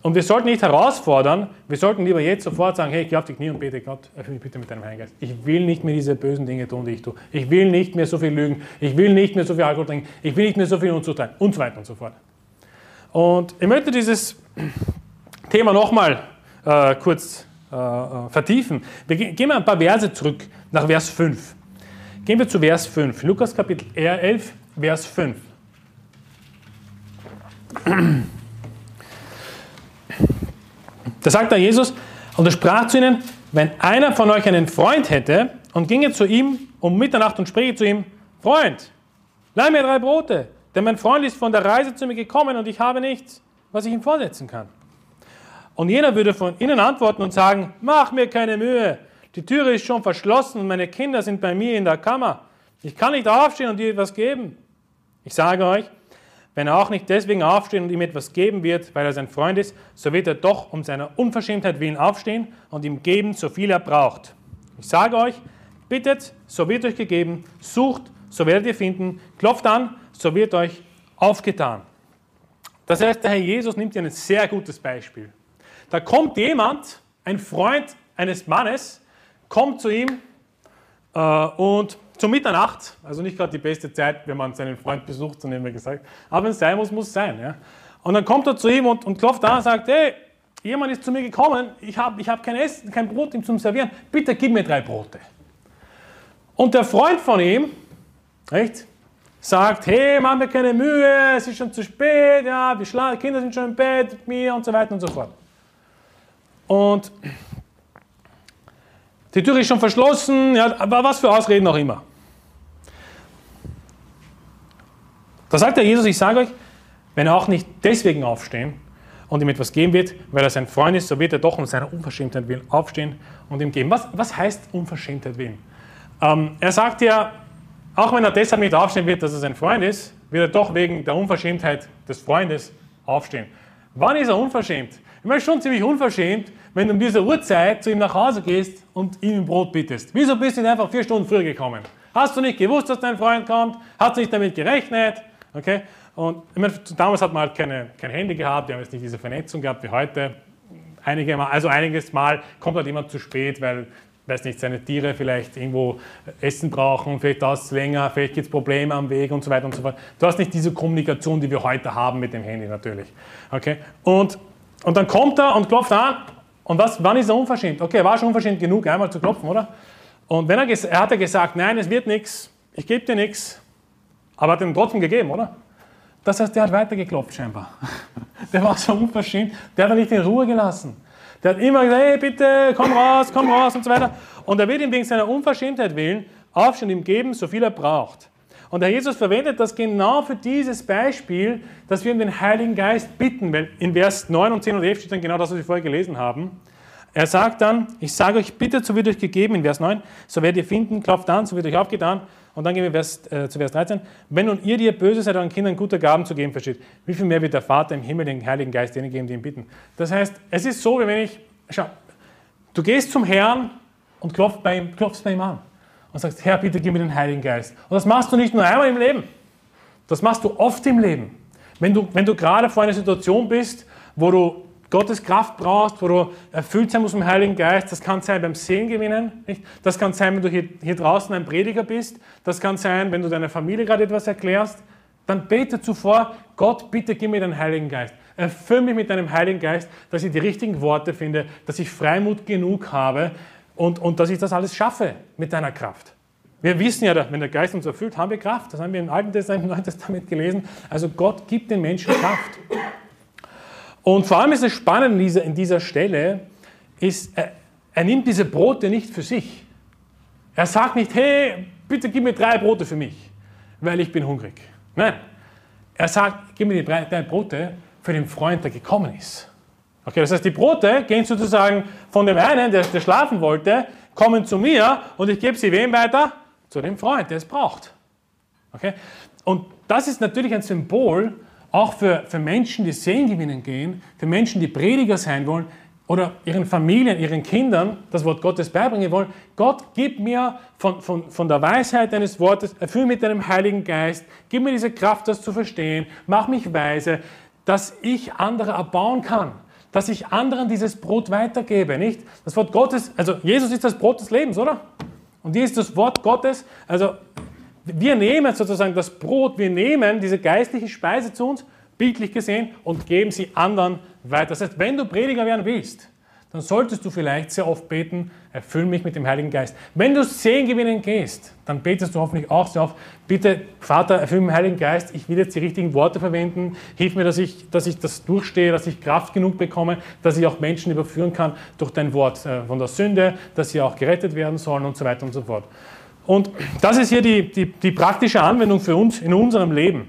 Und wir sollten nicht herausfordern, wir sollten lieber jetzt sofort sagen, hey, geh auf die Knie und bete Gott, öffne mich bitte mit deinem Heiligen Geist. Ich will nicht mehr diese bösen Dinge tun, die ich tue. Ich will nicht mehr so viel lügen. Ich will nicht mehr so viel Alkohol trinken. Ich will nicht mehr so viel Unzucht treiben und so weiter und so fort. Und ich möchte dieses Thema nochmal äh, kurz äh, äh vertiefen. Wir gehen mal ein paar Verse zurück nach Vers 5. Gehen wir zu Vers 5. Lukas Kapitel 11, Vers 5. Da sagt da Jesus, und er sprach zu ihnen, wenn einer von euch einen Freund hätte und ginge zu ihm um Mitternacht und spräche zu ihm, Freund, leih mir drei Brote, denn mein Freund ist von der Reise zu mir gekommen und ich habe nichts, was ich ihm vorsetzen kann. Und jener würde von ihnen antworten und sagen, mach mir keine Mühe, die Türe ist schon verschlossen und meine Kinder sind bei mir in der Kammer. Ich kann nicht aufstehen und dir etwas geben. Ich sage euch, wenn er auch nicht deswegen aufstehen und ihm etwas geben wird, weil er sein Freund ist, so wird er doch um seiner Unverschämtheit willen aufstehen und ihm geben, so viel er braucht. Ich sage euch, bittet, so wird euch gegeben, sucht, so werdet ihr finden, klopft an, so wird euch aufgetan. Das heißt, der Herr Jesus nimmt hier ein sehr gutes Beispiel. Da kommt jemand, ein Freund eines Mannes, kommt zu ihm äh, und zur Mitternacht, also nicht gerade die beste Zeit, wenn man seinen Freund besucht, so nehmen wir gesagt, aber wenn es sein muss, muss es sein. Ja? Und dann kommt er zu ihm und, und klopft an und sagt, hey, jemand ist zu mir gekommen, ich habe ich hab kein Essen, kein Brot ihm zum Servieren, bitte gib mir drei Brote. Und der Freund von ihm, echt, sagt, hey, mach mir keine Mühe, es ist schon zu spät, ja, die Kinder sind schon im Bett mit mir und so weiter und so fort. Und die Tür ist schon verschlossen, ja, aber was für Ausreden auch immer. Da sagt der Jesus, ich sage euch, wenn er auch nicht deswegen aufstehen und ihm etwas geben wird, weil er sein Freund ist, so wird er doch um seiner Unverschämtheit willen aufstehen und ihm geben. Was, was heißt Unverschämtheit willen? Ähm, er sagt ja, auch wenn er deshalb nicht aufstehen wird, dass er sein Freund ist, wird er doch wegen der Unverschämtheit des Freundes aufstehen. Wann ist er unverschämt? Ich meine, schon ziemlich unverschämt, wenn du um diese Uhrzeit zu ihm nach Hause gehst und ihm ein Brot bittest. Wieso bist du nicht einfach vier Stunden früher gekommen? Hast du nicht gewusst, dass dein Freund kommt? Hast du nicht damit gerechnet? Okay? Und ich meine, damals hat man halt keine, kein Handy gehabt, wir haben jetzt nicht diese Vernetzung gehabt wie heute. Einige Mal, also einiges Mal kommt halt jemand zu spät, weil weiß nicht, seine Tiere vielleicht irgendwo Essen brauchen, vielleicht dauert es länger, vielleicht gibt es Probleme am Weg und so weiter und so fort. Du hast nicht diese Kommunikation, die wir heute haben mit dem Handy natürlich. Okay? Und, und dann kommt er und klopft an und was, wann ist er unverschämt? Okay, er war schon unverschämt genug, einmal zu klopfen, oder? Und wenn er, er hat er gesagt, nein, es wird nichts, ich gebe dir nichts, aber hat ihm trotzdem gegeben, oder? Das heißt, der hat weitergeklopft scheinbar. Der war so unverschämt, der hat er nicht in Ruhe gelassen. Der hat immer gesagt, hey, bitte, komm raus, komm raus und so weiter. Und er wird ihm wegen seiner Unverschämtheit willen aufstehen und ihm geben, so viel er braucht. Und der Jesus verwendet das genau für dieses Beispiel, dass wir um den Heiligen Geist bitten, weil in Vers 9 und 10 und 11 steht dann genau das, was wir vorher gelesen haben. Er sagt dann, ich sage euch, bittet, so wird euch gegeben, in Vers 9, so werdet ihr finden, klopft an, so wird euch aufgetan. Und dann gehen wir äh, zu Vers 13. Wenn nun ihr, die ihr böse seid, euren Kindern gute Gaben zu geben versteht, wie viel mehr wird der Vater im Himmel den Heiligen Geist denen geben, die ihn bitten? Das heißt, es ist so, wie wenn ich, schau, du gehst zum Herrn und klopfst bei ihm, klopfst bei ihm an und sagst, Herr, bitte gib mir den Heiligen Geist. Und das machst du nicht nur einmal im Leben, das machst du oft im Leben. Wenn du, wenn du gerade vor einer Situation bist, wo du Gottes Kraft brauchst, wo du erfüllt sein musst dem Heiligen Geist. Das kann sein beim Seelengewinnen. Nicht? Das kann sein, wenn du hier, hier draußen ein Prediger bist. Das kann sein, wenn du deiner Familie gerade etwas erklärst. Dann bete zuvor, Gott, bitte gib mir den Heiligen Geist. Erfüll mich mit deinem Heiligen Geist, dass ich die richtigen Worte finde, dass ich Freimut genug habe und, und dass ich das alles schaffe mit deiner Kraft. Wir wissen ja, wenn der Geist uns erfüllt, haben wir Kraft. Das haben wir im Alten Testament, im Neuen Testament gelesen. Also Gott gibt den Menschen Kraft. Und vor allem ist es spannend in dieser, in dieser Stelle, ist, er, er nimmt diese Brote nicht für sich. Er sagt nicht, hey, bitte gib mir drei Brote für mich, weil ich bin hungrig. Nein, er sagt, gib mir die drei, drei Brote für den Freund, der gekommen ist. Okay, das heißt, die Brote gehen sozusagen von dem einen, der, der schlafen wollte, kommen zu mir und ich gebe sie wem weiter? Zu dem Freund, der es braucht. Okay? Und das ist natürlich ein Symbol auch für, für Menschen, die Seelengewinnen gehen, für Menschen, die Prediger sein wollen oder ihren Familien, ihren Kindern das Wort Gottes beibringen wollen. Gott, gib mir von, von, von der Weisheit deines Wortes, erfüll mit deinem Heiligen Geist, gib mir diese Kraft, das zu verstehen, mach mich weise, dass ich andere erbauen kann, dass ich anderen dieses Brot weitergebe, nicht? Das Wort Gottes, also Jesus ist das Brot des Lebens, oder? Und hier ist das Wort Gottes, also wir nehmen sozusagen das Brot, wir nehmen diese geistliche Speise zu uns, bildlich gesehen, und geben sie anderen weiter. Das heißt, wenn du Prediger werden willst, dann solltest du vielleicht sehr oft beten, erfüll mich mit dem Heiligen Geist. Wenn du Sehen gewinnen gehst, dann betest du hoffentlich auch sehr oft, bitte Vater, erfüll mich mit dem Heiligen Geist, ich will jetzt die richtigen Worte verwenden, hilf mir, dass ich, dass ich das durchstehe, dass ich Kraft genug bekomme, dass ich auch Menschen überführen kann durch dein Wort äh, von der Sünde, dass sie auch gerettet werden sollen und so weiter und so fort. Und das ist hier die, die, die praktische Anwendung für uns in unserem Leben.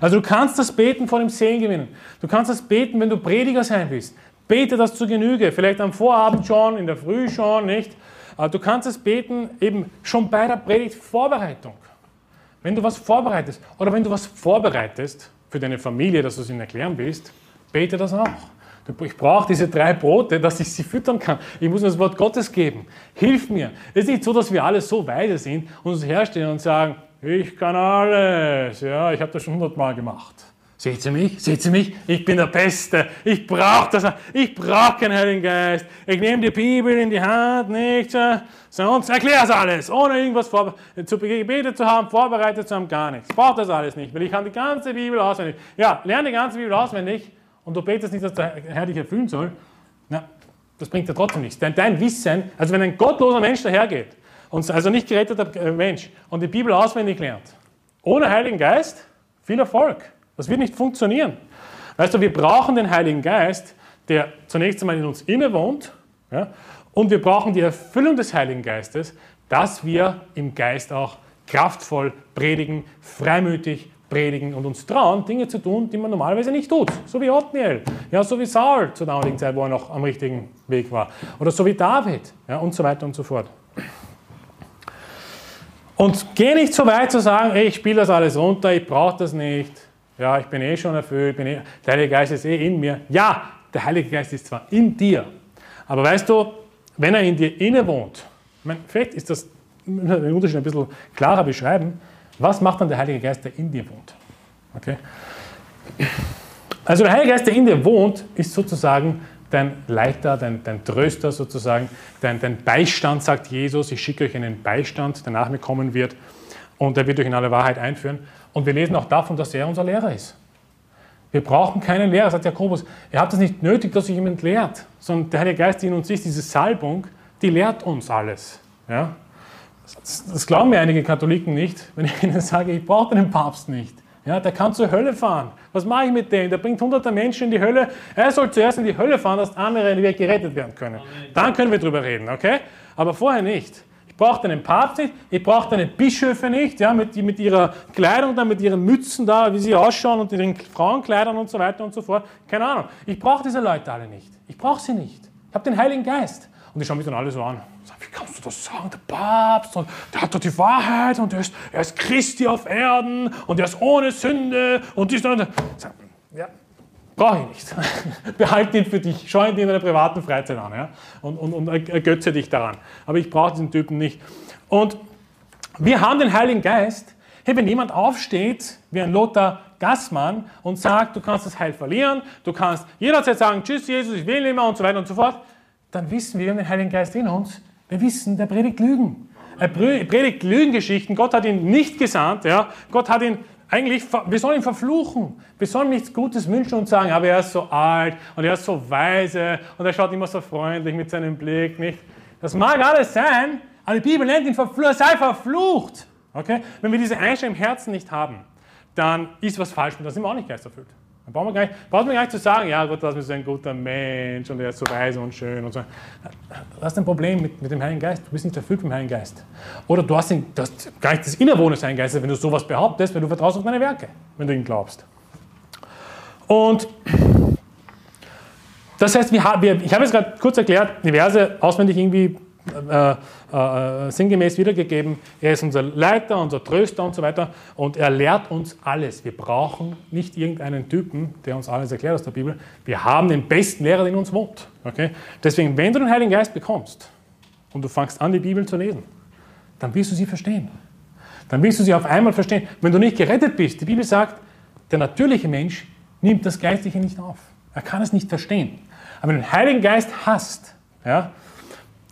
Also du kannst das beten vor dem Sehen gewinnen. Du kannst das beten, wenn du Prediger sein willst. Bete das zu Genüge, vielleicht am Vorabend schon, in der Früh schon, nicht? Du kannst es beten eben schon bei der Predigtvorbereitung. Wenn du was vorbereitest oder wenn du was vorbereitest für deine Familie, dass du es ihnen erklären willst, bete das auch. Ich brauche diese drei Brote, dass ich sie füttern kann. Ich muss mir das Wort Gottes geben. Hilf mir. Es ist nicht so, dass wir alle so weise sind und uns herstellen und sagen, ich kann alles. Ja, ich habe das schon hundertmal gemacht. Seht ihr mich? Seht ihr mich? Ich bin der Beste. Ich brauche das. Ich brauche keinen Heiligen Geist. Ich nehme die Bibel in die Hand, nicht? Sonst erklär es alles, ohne irgendwas vor, zu gebetet zu haben, vorbereitet zu haben, gar nichts. Ich brauche das alles nicht, weil ich kann die ganze Bibel auswendig. Ja, lerne die ganze Bibel auswendig und du betest nicht, dass der Herr dich erfüllen soll, na, das bringt dir trotzdem nichts. Denn dein Wissen, also wenn ein gottloser Mensch dahergeht, und also nicht geretteter äh, Mensch, und die Bibel auswendig lernt, ohne Heiligen Geist, viel Erfolg. Das wird nicht funktionieren. Weißt du, wir brauchen den Heiligen Geist, der zunächst einmal in uns innewohnt, ja, und wir brauchen die Erfüllung des Heiligen Geistes, dass wir im Geist auch kraftvoll predigen, freimütig predigen und uns trauen, Dinge zu tun, die man normalerweise nicht tut. So wie Othniel, ja, so wie Saul zur damaligen Zeit, wo er noch am richtigen Weg war. Oder so wie David ja, und so weiter und so fort. Und geh nicht so weit zu sagen, ey, ich spiele das alles runter, ich brauche das nicht. Ja, ich bin eh schon erfüllt, eh, der Heilige Geist ist eh in mir. Ja, der Heilige Geist ist zwar in dir, aber weißt du, wenn er in dir inne wohnt, ich meine, vielleicht ist das den Unterschied ein bisschen klarer beschreiben, was macht dann der Heilige Geist, der in dir wohnt? Okay? Also der Heilige Geist, der in dir wohnt, ist sozusagen dein Leiter, dein, dein Tröster sozusagen, dein, dein Beistand, sagt Jesus. Ich schicke euch einen Beistand, der nach mir kommen wird und der wird euch in alle Wahrheit einführen. Und wir lesen auch davon, dass er unser Lehrer ist. Wir brauchen keinen Lehrer, sagt Jakobus. Ihr habt es nicht nötig, dass sich jemand lehrt, sondern der Heilige Geist, der in uns ist, diese Salbung, die lehrt uns alles. Ja? Das, das glauben mir einige Katholiken nicht, wenn ich ihnen sage, ich brauche den Papst nicht. Ja, der kann zur Hölle fahren. Was mache ich mit dem? Der bringt hunderte Menschen in die Hölle. Er soll zuerst in die Hölle fahren, dass andere gerettet werden können. Dann können wir darüber reden, okay? Aber vorher nicht. Ich brauche den Papst nicht, ich brauche deine Bischöfe nicht, ja, mit, mit ihrer Kleidung da, mit ihren Mützen da, wie sie ausschauen und ihren Frauenkleidern und so weiter und so fort. Keine Ahnung. Ich brauche diese Leute alle nicht. Ich brauche sie nicht. Ich habe den Heiligen Geist. Und die schauen mich dann alle so an. Wie kannst du das sagen? Der Papst, und der hat doch die Wahrheit und er ist, er ist Christi auf Erden und er ist ohne Sünde und dies und das. Ja, brauche ich nicht. Behalte ihn für dich, schau ihn dir in deiner privaten Freizeit an ja? und, und, und ergötze dich daran. Aber ich brauche diesen Typen nicht. Und wir haben den Heiligen Geist. Hey, wenn jemand aufsteht, wie ein Lothar Gassmann, und sagt, du kannst das Heil verlieren, du kannst jederzeit sagen, tschüss Jesus, ich will nicht mehr und so weiter und so fort, dann wissen wir, wir haben den Heiligen Geist in uns, wir wissen, der predigt Lügen. Er predigt Lügengeschichten. Gott hat ihn nicht gesandt. Ja? Gott hat ihn eigentlich, wir sollen ihn verfluchen. Wir sollen nichts Gutes wünschen und sagen, aber er ist so alt und er ist so weise und er schaut immer so freundlich mit seinem Blick. Nicht? Das mag alles sein, aber die Bibel nennt ihn verflucht. Sei verflucht. Okay? Wenn wir diese Einstellung im Herzen nicht haben, dann ist was falsch und das sind wir auch nicht geisterfüllt. Dann braucht man, gar nicht, braucht man gar nicht zu sagen, ja Gott, das ist ein guter Mensch und er ist so weise und schön und so. Du hast ein Problem mit, mit dem Heiligen Geist. Du bist nicht erfüllt mit dem Heiligen Geist. Oder du hast, ihn, du hast gar nicht das Innerwohnen des Heiligen Geistes, wenn du sowas behauptest, weil du vertraust auf deine Werke, wenn du ihn glaubst. Und das heißt, wir, wir, ich habe jetzt gerade kurz erklärt, diverse auswendig irgendwie äh, äh, sinngemäß wiedergegeben. Er ist unser Leiter, unser Tröster und so weiter. Und er lehrt uns alles. Wir brauchen nicht irgendeinen Typen, der uns alles erklärt aus der Bibel. Wir haben den besten Lehrer, der in uns wohnt. Okay? Deswegen, wenn du den Heiligen Geist bekommst und du fängst an, die Bibel zu lesen, dann wirst du sie verstehen. Dann wirst du sie auf einmal verstehen. Wenn du nicht gerettet bist, die Bibel sagt, der natürliche Mensch nimmt das Geistliche nicht auf. Er kann es nicht verstehen. Aber wenn du den Heiligen Geist hast, ja,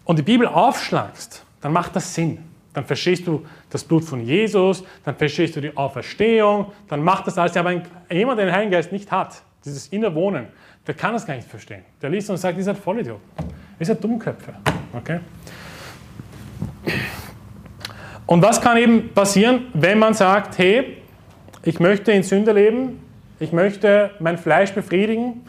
und die Bibel aufschlagst, dann macht das Sinn. Dann verstehst du das Blut von Jesus, dann verstehst du die Auferstehung, dann macht das alles. Aber jemand, der den Heiligen Geist nicht hat, dieses Innerwohnen, der kann das gar nicht verstehen. Der liest und sagt, ihr seid Vollidiot. Ihr seid Dummköpfe. Okay? Und was kann eben passieren, wenn man sagt, hey, ich möchte in Sünde leben, ich möchte mein Fleisch befriedigen.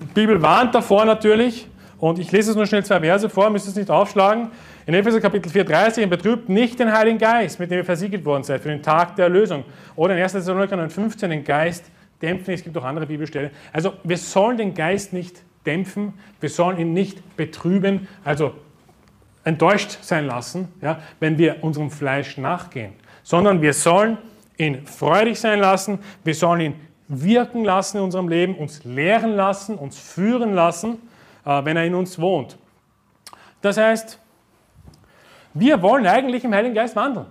Die Bibel warnt davor natürlich, und ich lese es nur schnell zwei Verse vor, müsst es nicht aufschlagen. In Epheser Kapitel 4, 30, betrübt nicht den Heiligen Geist, mit dem ihr versiegelt worden seid für den Tag der Erlösung. Oder in 1. Thessaloniker 15 den Geist dämpfen. Es gibt auch andere Bibelstellen. Also wir sollen den Geist nicht dämpfen, wir sollen ihn nicht betrüben, also enttäuscht sein lassen, ja, wenn wir unserem Fleisch nachgehen, sondern wir sollen ihn freudig sein lassen, wir sollen ihn wirken lassen in unserem Leben, uns lehren lassen, uns führen lassen wenn er in uns wohnt. Das heißt, wir wollen eigentlich im Heiligen Geist wandeln.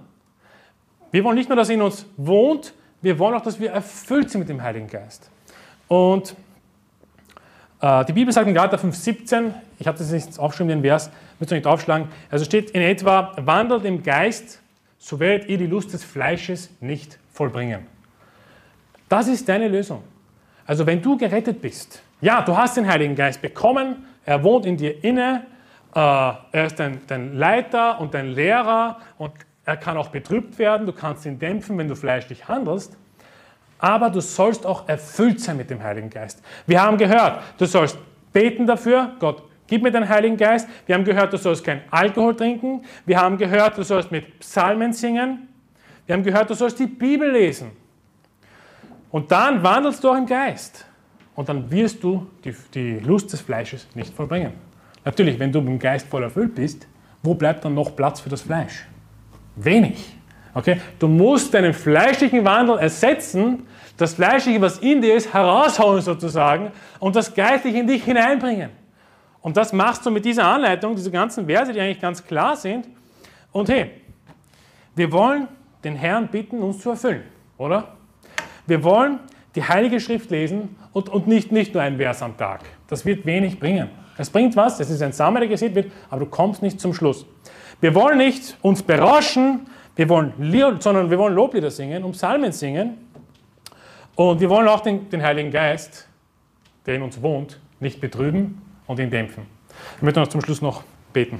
Wir wollen nicht nur, dass er in uns wohnt, wir wollen auch, dass wir erfüllt sind mit dem Heiligen Geist. Und äh, die Bibel sagt in Galater 5,17, ich habe das nicht aufgeschrieben, den Vers, müsst ihr nicht aufschlagen, also steht in etwa, wandelt im Geist, so werdet ihr die Lust des Fleisches nicht vollbringen. Das ist deine Lösung. Also wenn du gerettet bist, ja, du hast den Heiligen Geist bekommen, er wohnt in dir inne, äh, er ist dein, dein Leiter und dein Lehrer und er kann auch betrübt werden, du kannst ihn dämpfen, wenn du fleischlich handelst, aber du sollst auch erfüllt sein mit dem Heiligen Geist. Wir haben gehört, du sollst beten dafür, Gott, gib mir den Heiligen Geist. Wir haben gehört, du sollst kein Alkohol trinken. Wir haben gehört, du sollst mit Psalmen singen. Wir haben gehört, du sollst die Bibel lesen. Und dann wandelst du auch im Geist. Und dann wirst du die, die Lust des Fleisches nicht vollbringen. Natürlich, wenn du im Geist voll erfüllt bist, wo bleibt dann noch Platz für das Fleisch? Wenig. Okay? Du musst deinen fleischlichen Wandel ersetzen, das Fleischliche, was in dir ist, heraushauen sozusagen und das Geistliche in dich hineinbringen. Und das machst du mit dieser Anleitung, diese ganzen Verse, die eigentlich ganz klar sind. Und hey, wir wollen den Herrn bitten, uns zu erfüllen, oder? Wir wollen die Heilige Schrift lesen und, und nicht, nicht nur ein Vers am Tag. Das wird wenig bringen. Es bringt was, es ist ein Samen, der gesät wird, aber du kommst nicht zum Schluss. Wir wollen nicht uns berauschen, wir wollen, sondern wir wollen Loblieder singen und Psalmen singen. Und wir wollen auch den, den Heiligen Geist, der in uns wohnt, nicht betrüben und ihn dämpfen. Ich möchte noch zum Schluss noch beten.